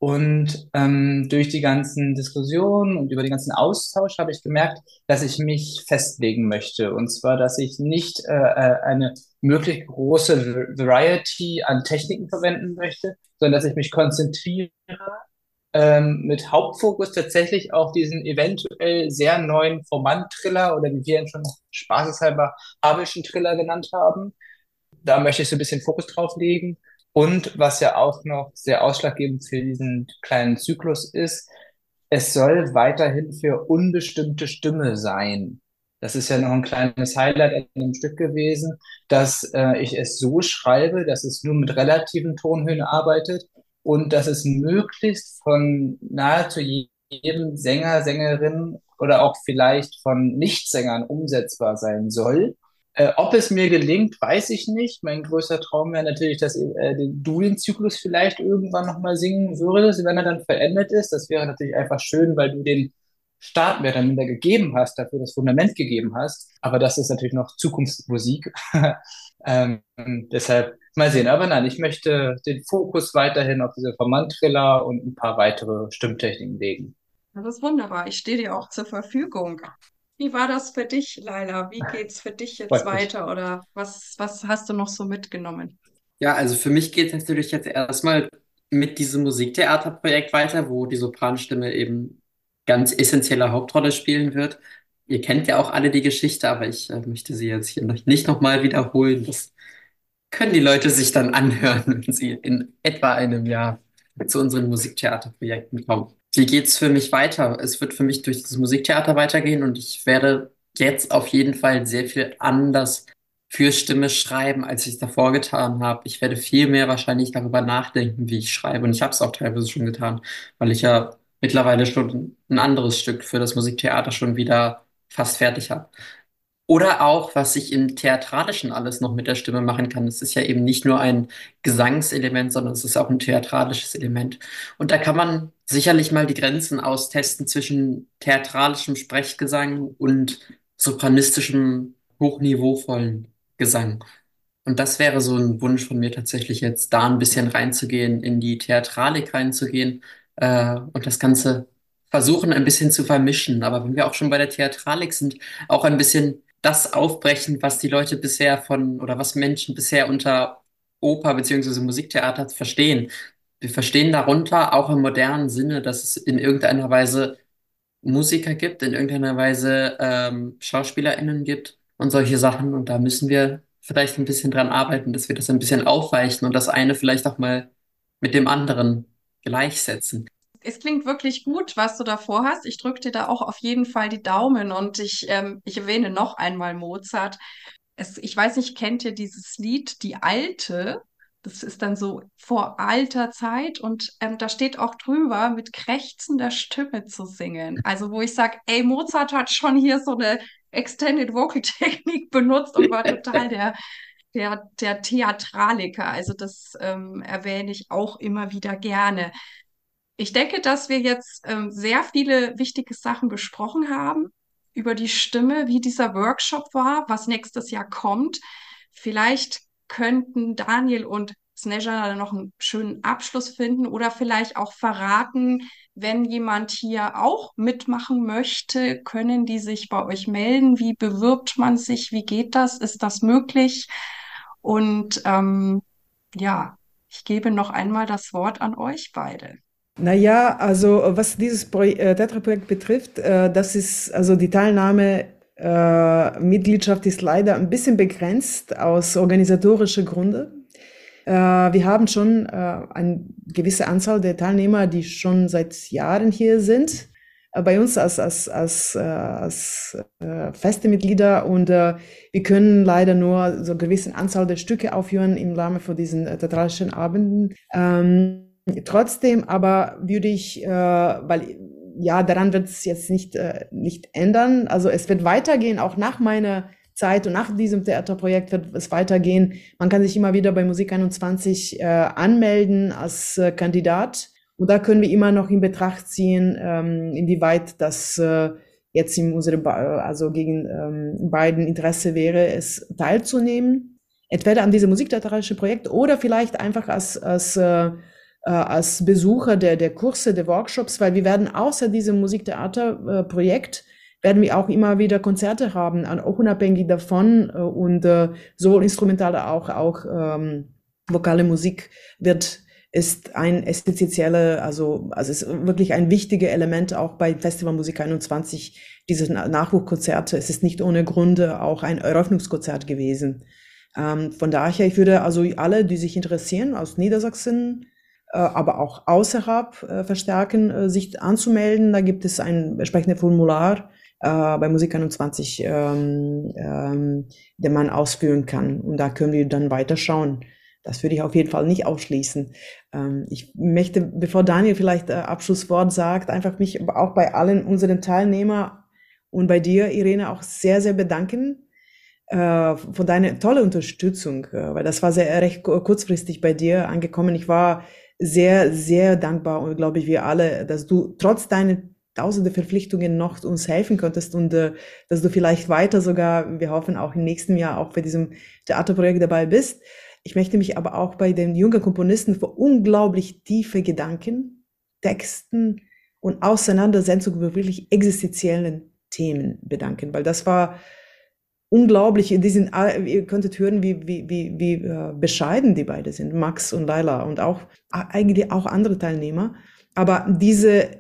Und ähm, durch die ganzen Diskussionen und über den ganzen Austausch habe ich gemerkt, dass ich mich festlegen möchte. Und zwar, dass ich nicht äh, äh eine möglichst große Variety an Techniken verwenden möchte, sondern dass ich mich konzentriere ähm, mit Hauptfokus tatsächlich auf diesen eventuell sehr neuen Formant-Triller oder wie wir ihn schon spaßeshalber Abelschen Triller genannt haben. Da möchte ich so ein bisschen Fokus drauf legen. Und was ja auch noch sehr ausschlaggebend für diesen kleinen Zyklus ist, es soll weiterhin für unbestimmte Stimme sein. Das ist ja noch ein kleines Highlight in dem Stück gewesen, dass äh, ich es so schreibe, dass es nur mit relativen Tonhöhen arbeitet und dass es möglichst von nahezu jedem Sänger, Sängerin oder auch vielleicht von Nichtsängern umsetzbar sein soll. Äh, ob es mir gelingt, weiß ich nicht. Mein größter Traum wäre natürlich, dass äh, du den Zyklus vielleicht irgendwann nochmal singen würdest, wenn er dann verendet ist. Das wäre natürlich einfach schön, weil du den Start mehr oder minder gegeben hast, dafür das Fundament gegeben hast. Aber das ist natürlich noch Zukunftsmusik. ähm, deshalb mal sehen. Aber nein, ich möchte den Fokus weiterhin auf diese Formant-Triller und ein paar weitere Stimmtechniken legen. Das ist wunderbar. Ich stehe dir auch zur Verfügung. Wie war das für dich, Laila? Wie geht's für dich jetzt weiter oder was, was hast du noch so mitgenommen? Ja, also für mich geht es natürlich jetzt erstmal mit diesem Musiktheaterprojekt weiter, wo die Sopranstimme eben ganz essentielle Hauptrolle spielen wird. Ihr kennt ja auch alle die Geschichte, aber ich äh, möchte sie jetzt hier noch, nicht nochmal wiederholen. Das können die Leute sich dann anhören, wenn sie in etwa einem Jahr zu unseren Musiktheaterprojekten kommen. Wie geht's für mich weiter? Es wird für mich durch das Musiktheater weitergehen und ich werde jetzt auf jeden Fall sehr viel anders für Stimme schreiben, als ich es davor getan habe. Ich werde viel mehr wahrscheinlich darüber nachdenken, wie ich schreibe. Und ich habe es auch teilweise schon getan, weil ich ja mittlerweile schon ein anderes Stück für das Musiktheater schon wieder fast fertig habe. Oder auch, was ich im Theatralischen alles noch mit der Stimme machen kann. Es ist ja eben nicht nur ein Gesangselement, sondern es ist auch ein theatralisches Element. Und da kann man sicherlich mal die Grenzen austesten zwischen theatralischem Sprechgesang und sopranistischem, hochniveauvollen Gesang. Und das wäre so ein Wunsch von mir tatsächlich jetzt, da ein bisschen reinzugehen, in die Theatralik reinzugehen äh, und das Ganze versuchen ein bisschen zu vermischen. Aber wenn wir auch schon bei der Theatralik sind, auch ein bisschen das aufbrechen, was die Leute bisher von oder was Menschen bisher unter Oper beziehungsweise Musiktheater verstehen. Wir verstehen darunter auch im modernen Sinne, dass es in irgendeiner Weise Musiker gibt, in irgendeiner Weise ähm, SchauspielerInnen gibt und solche Sachen. Und da müssen wir vielleicht ein bisschen dran arbeiten, dass wir das ein bisschen aufweichen und das eine vielleicht auch mal mit dem anderen gleichsetzen. Es klingt wirklich gut, was du da vorhast. Ich drücke dir da auch auf jeden Fall die Daumen und ich, ähm, ich erwähne noch einmal Mozart. Es, ich weiß nicht, kennt ihr dieses Lied, Die Alte? Das ist dann so vor alter Zeit und ähm, da steht auch drüber, mit krächzender Stimme zu singen. Also wo ich sage, ey, Mozart hat schon hier so eine Extended Vocal Technik benutzt und war total der, der, der Theatraliker. Also das ähm, erwähne ich auch immer wieder gerne. Ich denke, dass wir jetzt ähm, sehr viele wichtige Sachen besprochen haben über die Stimme, wie dieser Workshop war, was nächstes Jahr kommt. Vielleicht könnten Daniel und Sneja noch einen schönen Abschluss finden oder vielleicht auch verraten, wenn jemand hier auch mitmachen möchte, können die sich bei euch melden? Wie bewirbt man sich? Wie geht das? Ist das möglich? Und ähm, ja, ich gebe noch einmal das Wort an euch beide. Naja, also was dieses äh, Tetra-Projekt betrifft, äh, das ist also die Teilnahme äh, Mitgliedschaft ist leider ein bisschen begrenzt aus organisatorischer Gründe. Äh, wir haben schon äh, eine gewisse Anzahl der Teilnehmer, die schon seit Jahren hier sind. Äh, bei uns als, als, als, als feste Mitglieder und wir können leider nur so eine gewisse Anzahl der Stücke aufführen im Rahmen von diesen theatralischen Abenden. Ähm, trotzdem aber würde ich, weil ja, daran wird es jetzt nicht, äh, nicht ändern. Also es wird weitergehen, auch nach meiner Zeit und nach diesem Theaterprojekt wird es weitergehen. Man kann sich immer wieder bei Musik 21 äh, anmelden als äh, Kandidat. Und da können wir immer noch in Betracht ziehen, ähm, inwieweit das äh, jetzt in unserem, also gegen ähm, beiden Interesse wäre, es teilzunehmen. Entweder an diesem musiktheatralischen Projekt oder vielleicht einfach als, als äh, äh, als Besucher der, der Kurse, der Workshops, weil wir werden außer diesem Musiktheaterprojekt äh, werden wir auch immer wieder Konzerte haben, auch unabhängig davon äh, und äh, sowohl instrumental auch, auch ähm, vokale Musik wird ist ein essentieller, also, also ist wirklich ein wichtiges Element auch bei Festival Musik 21, diese Nachwuchskonzerte. Es ist nicht ohne Gründe auch ein Eröffnungskonzert gewesen. Ähm, von daher, ich würde also alle, die sich interessieren, aus Niedersachsen, äh, aber auch außerhalb äh, verstärken, äh, sich anzumelden. Da gibt es ein entsprechendes Formular bei Musik 21, ähm, ähm, den man ausfüllen kann. Und da können wir dann weiter schauen. Das würde ich auf jeden Fall nicht ausschließen. Ähm, ich möchte, bevor Daniel vielleicht Abschlusswort sagt, einfach mich auch bei allen unseren Teilnehmern und bei dir, Irene, auch sehr, sehr bedanken äh, von deiner tolle Unterstützung, äh, weil das war sehr recht kurzfristig bei dir angekommen. Ich war sehr, sehr dankbar und glaube ich, wir alle, dass du trotz deiner tausende Verpflichtungen noch uns helfen könntest und äh, dass du vielleicht weiter sogar, wir hoffen auch im nächsten Jahr auch bei diesem Theaterprojekt dabei bist. Ich möchte mich aber auch bei den jungen Komponisten für unglaublich tiefe Gedanken, Texten und Auseinandersetzung über wirklich existenziellen Themen bedanken, weil das war unglaublich. Die sind, ihr könntet hören, wie, wie, wie, wie äh, bescheiden die beide sind, Max und Laila und auch eigentlich auch andere Teilnehmer. Aber diese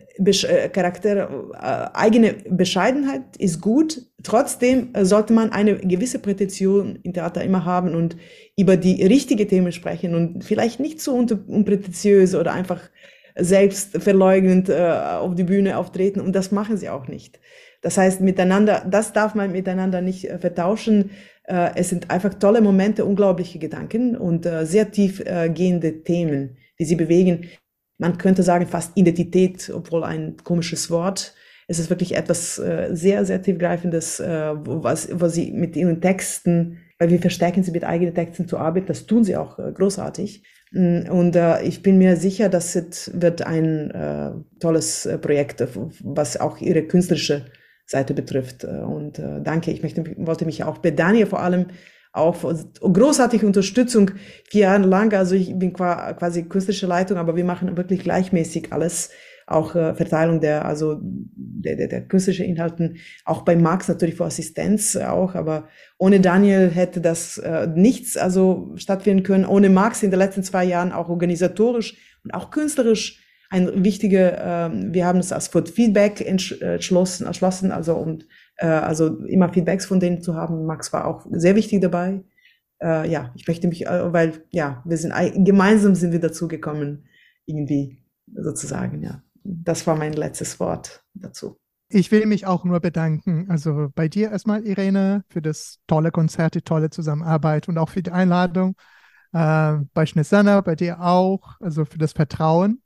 Charakter, äh, eigene Bescheidenheit ist gut. Trotzdem sollte man eine gewisse Prätension im Theater immer haben und über die richtige Themen sprechen und vielleicht nicht so unprätentiös oder einfach selbstverleugnend äh, auf die Bühne auftreten. Und das machen sie auch nicht. Das heißt, miteinander, das darf man miteinander nicht äh, vertauschen. Äh, es sind einfach tolle Momente, unglaubliche Gedanken und äh, sehr tief äh, gehende Themen, die sie bewegen. Man könnte sagen, fast Identität, obwohl ein komisches Wort. Es ist wirklich etwas äh, sehr, sehr tiefgreifendes, äh, was, was sie mit ihren Texten, weil wir verstärken sie mit eigenen Texten zu arbeiten. Das tun sie auch äh, großartig. Mm, und äh, ich bin mir sicher, dass es wird ein äh, tolles äh, Projekt, was auch ihre künstlerische Seite betrifft. Äh, und äh, danke, ich möchte, wollte mich auch bei Daniel vor allem auch großartige Unterstützung vier Jahre lang. Also ich bin quasi künstlerische Leitung, aber wir machen wirklich gleichmäßig alles. Auch äh, Verteilung der, also der, der, der künstlerischen Inhalten, auch bei Max natürlich für Assistenz auch, aber ohne Daniel hätte das äh, nichts also stattfinden können. Ohne Max in den letzten zwei Jahren auch organisatorisch und auch künstlerisch ein wichtiger, äh, wir haben es als Feedback entschlossen, erschlossen, also und äh, also immer Feedbacks von denen zu haben. Max war auch sehr wichtig dabei. Äh, ja, ich möchte mich, äh, weil ja, wir sind gemeinsam sind wir dazu gekommen, irgendwie sozusagen, ja. Das war mein letztes Wort dazu. Ich will mich auch nur bedanken, also bei dir erstmal, Irene, für das tolle Konzert, die tolle Zusammenarbeit und auch für die Einladung. Äh, bei Schnesana, bei dir auch, also für das Vertrauen.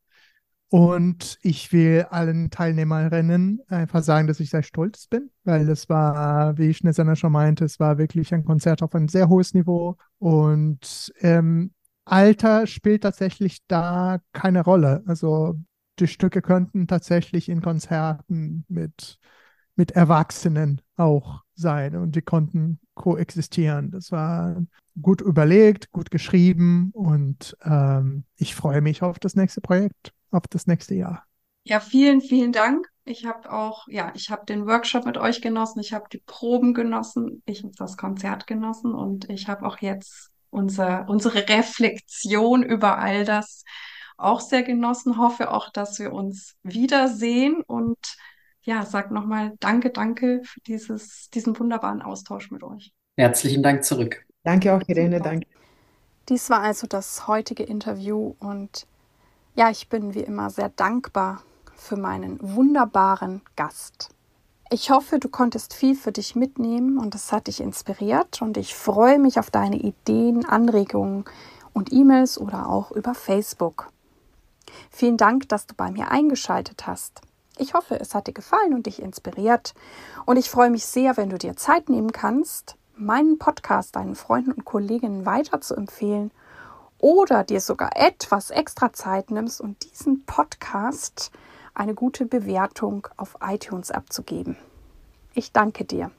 Und ich will allen Teilnehmerinnen einfach sagen, dass ich sehr stolz bin, weil es war, wie Schnesana schon meinte, es war wirklich ein Konzert auf ein sehr hohes Niveau. Und ähm, Alter spielt tatsächlich da keine Rolle. Also die Stücke könnten tatsächlich in Konzerten mit, mit Erwachsenen auch sein und die konnten koexistieren. Das war gut überlegt, gut geschrieben und ähm, ich freue mich auf das nächste Projekt auf das nächste Jahr. Ja, vielen, vielen Dank. Ich habe auch, ja, ich habe den Workshop mit euch genossen, ich habe die Proben genossen, ich habe das Konzert genossen und ich habe auch jetzt unser, unsere Reflexion über all das auch sehr genossen. Hoffe auch, dass wir uns wiedersehen und ja, sag nochmal Danke, danke für dieses, diesen wunderbaren Austausch mit euch. Herzlichen Dank zurück. Danke auch, Irene, danke. Dies war also das heutige Interview und ja, ich bin wie immer sehr dankbar für meinen wunderbaren Gast. Ich hoffe, du konntest viel für dich mitnehmen und es hat dich inspiriert und ich freue mich auf deine Ideen, Anregungen und E-Mails oder auch über Facebook. Vielen Dank, dass du bei mir eingeschaltet hast. Ich hoffe, es hat dir gefallen und dich inspiriert und ich freue mich sehr, wenn du dir Zeit nehmen kannst, meinen Podcast deinen Freunden und Kolleginnen weiter zu empfehlen oder dir sogar etwas extra Zeit nimmst und diesen Podcast eine gute Bewertung auf iTunes abzugeben. Ich danke dir.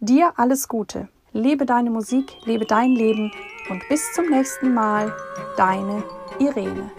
Dir alles Gute. Lebe deine Musik, lebe dein Leben und bis zum nächsten Mal, deine Irene.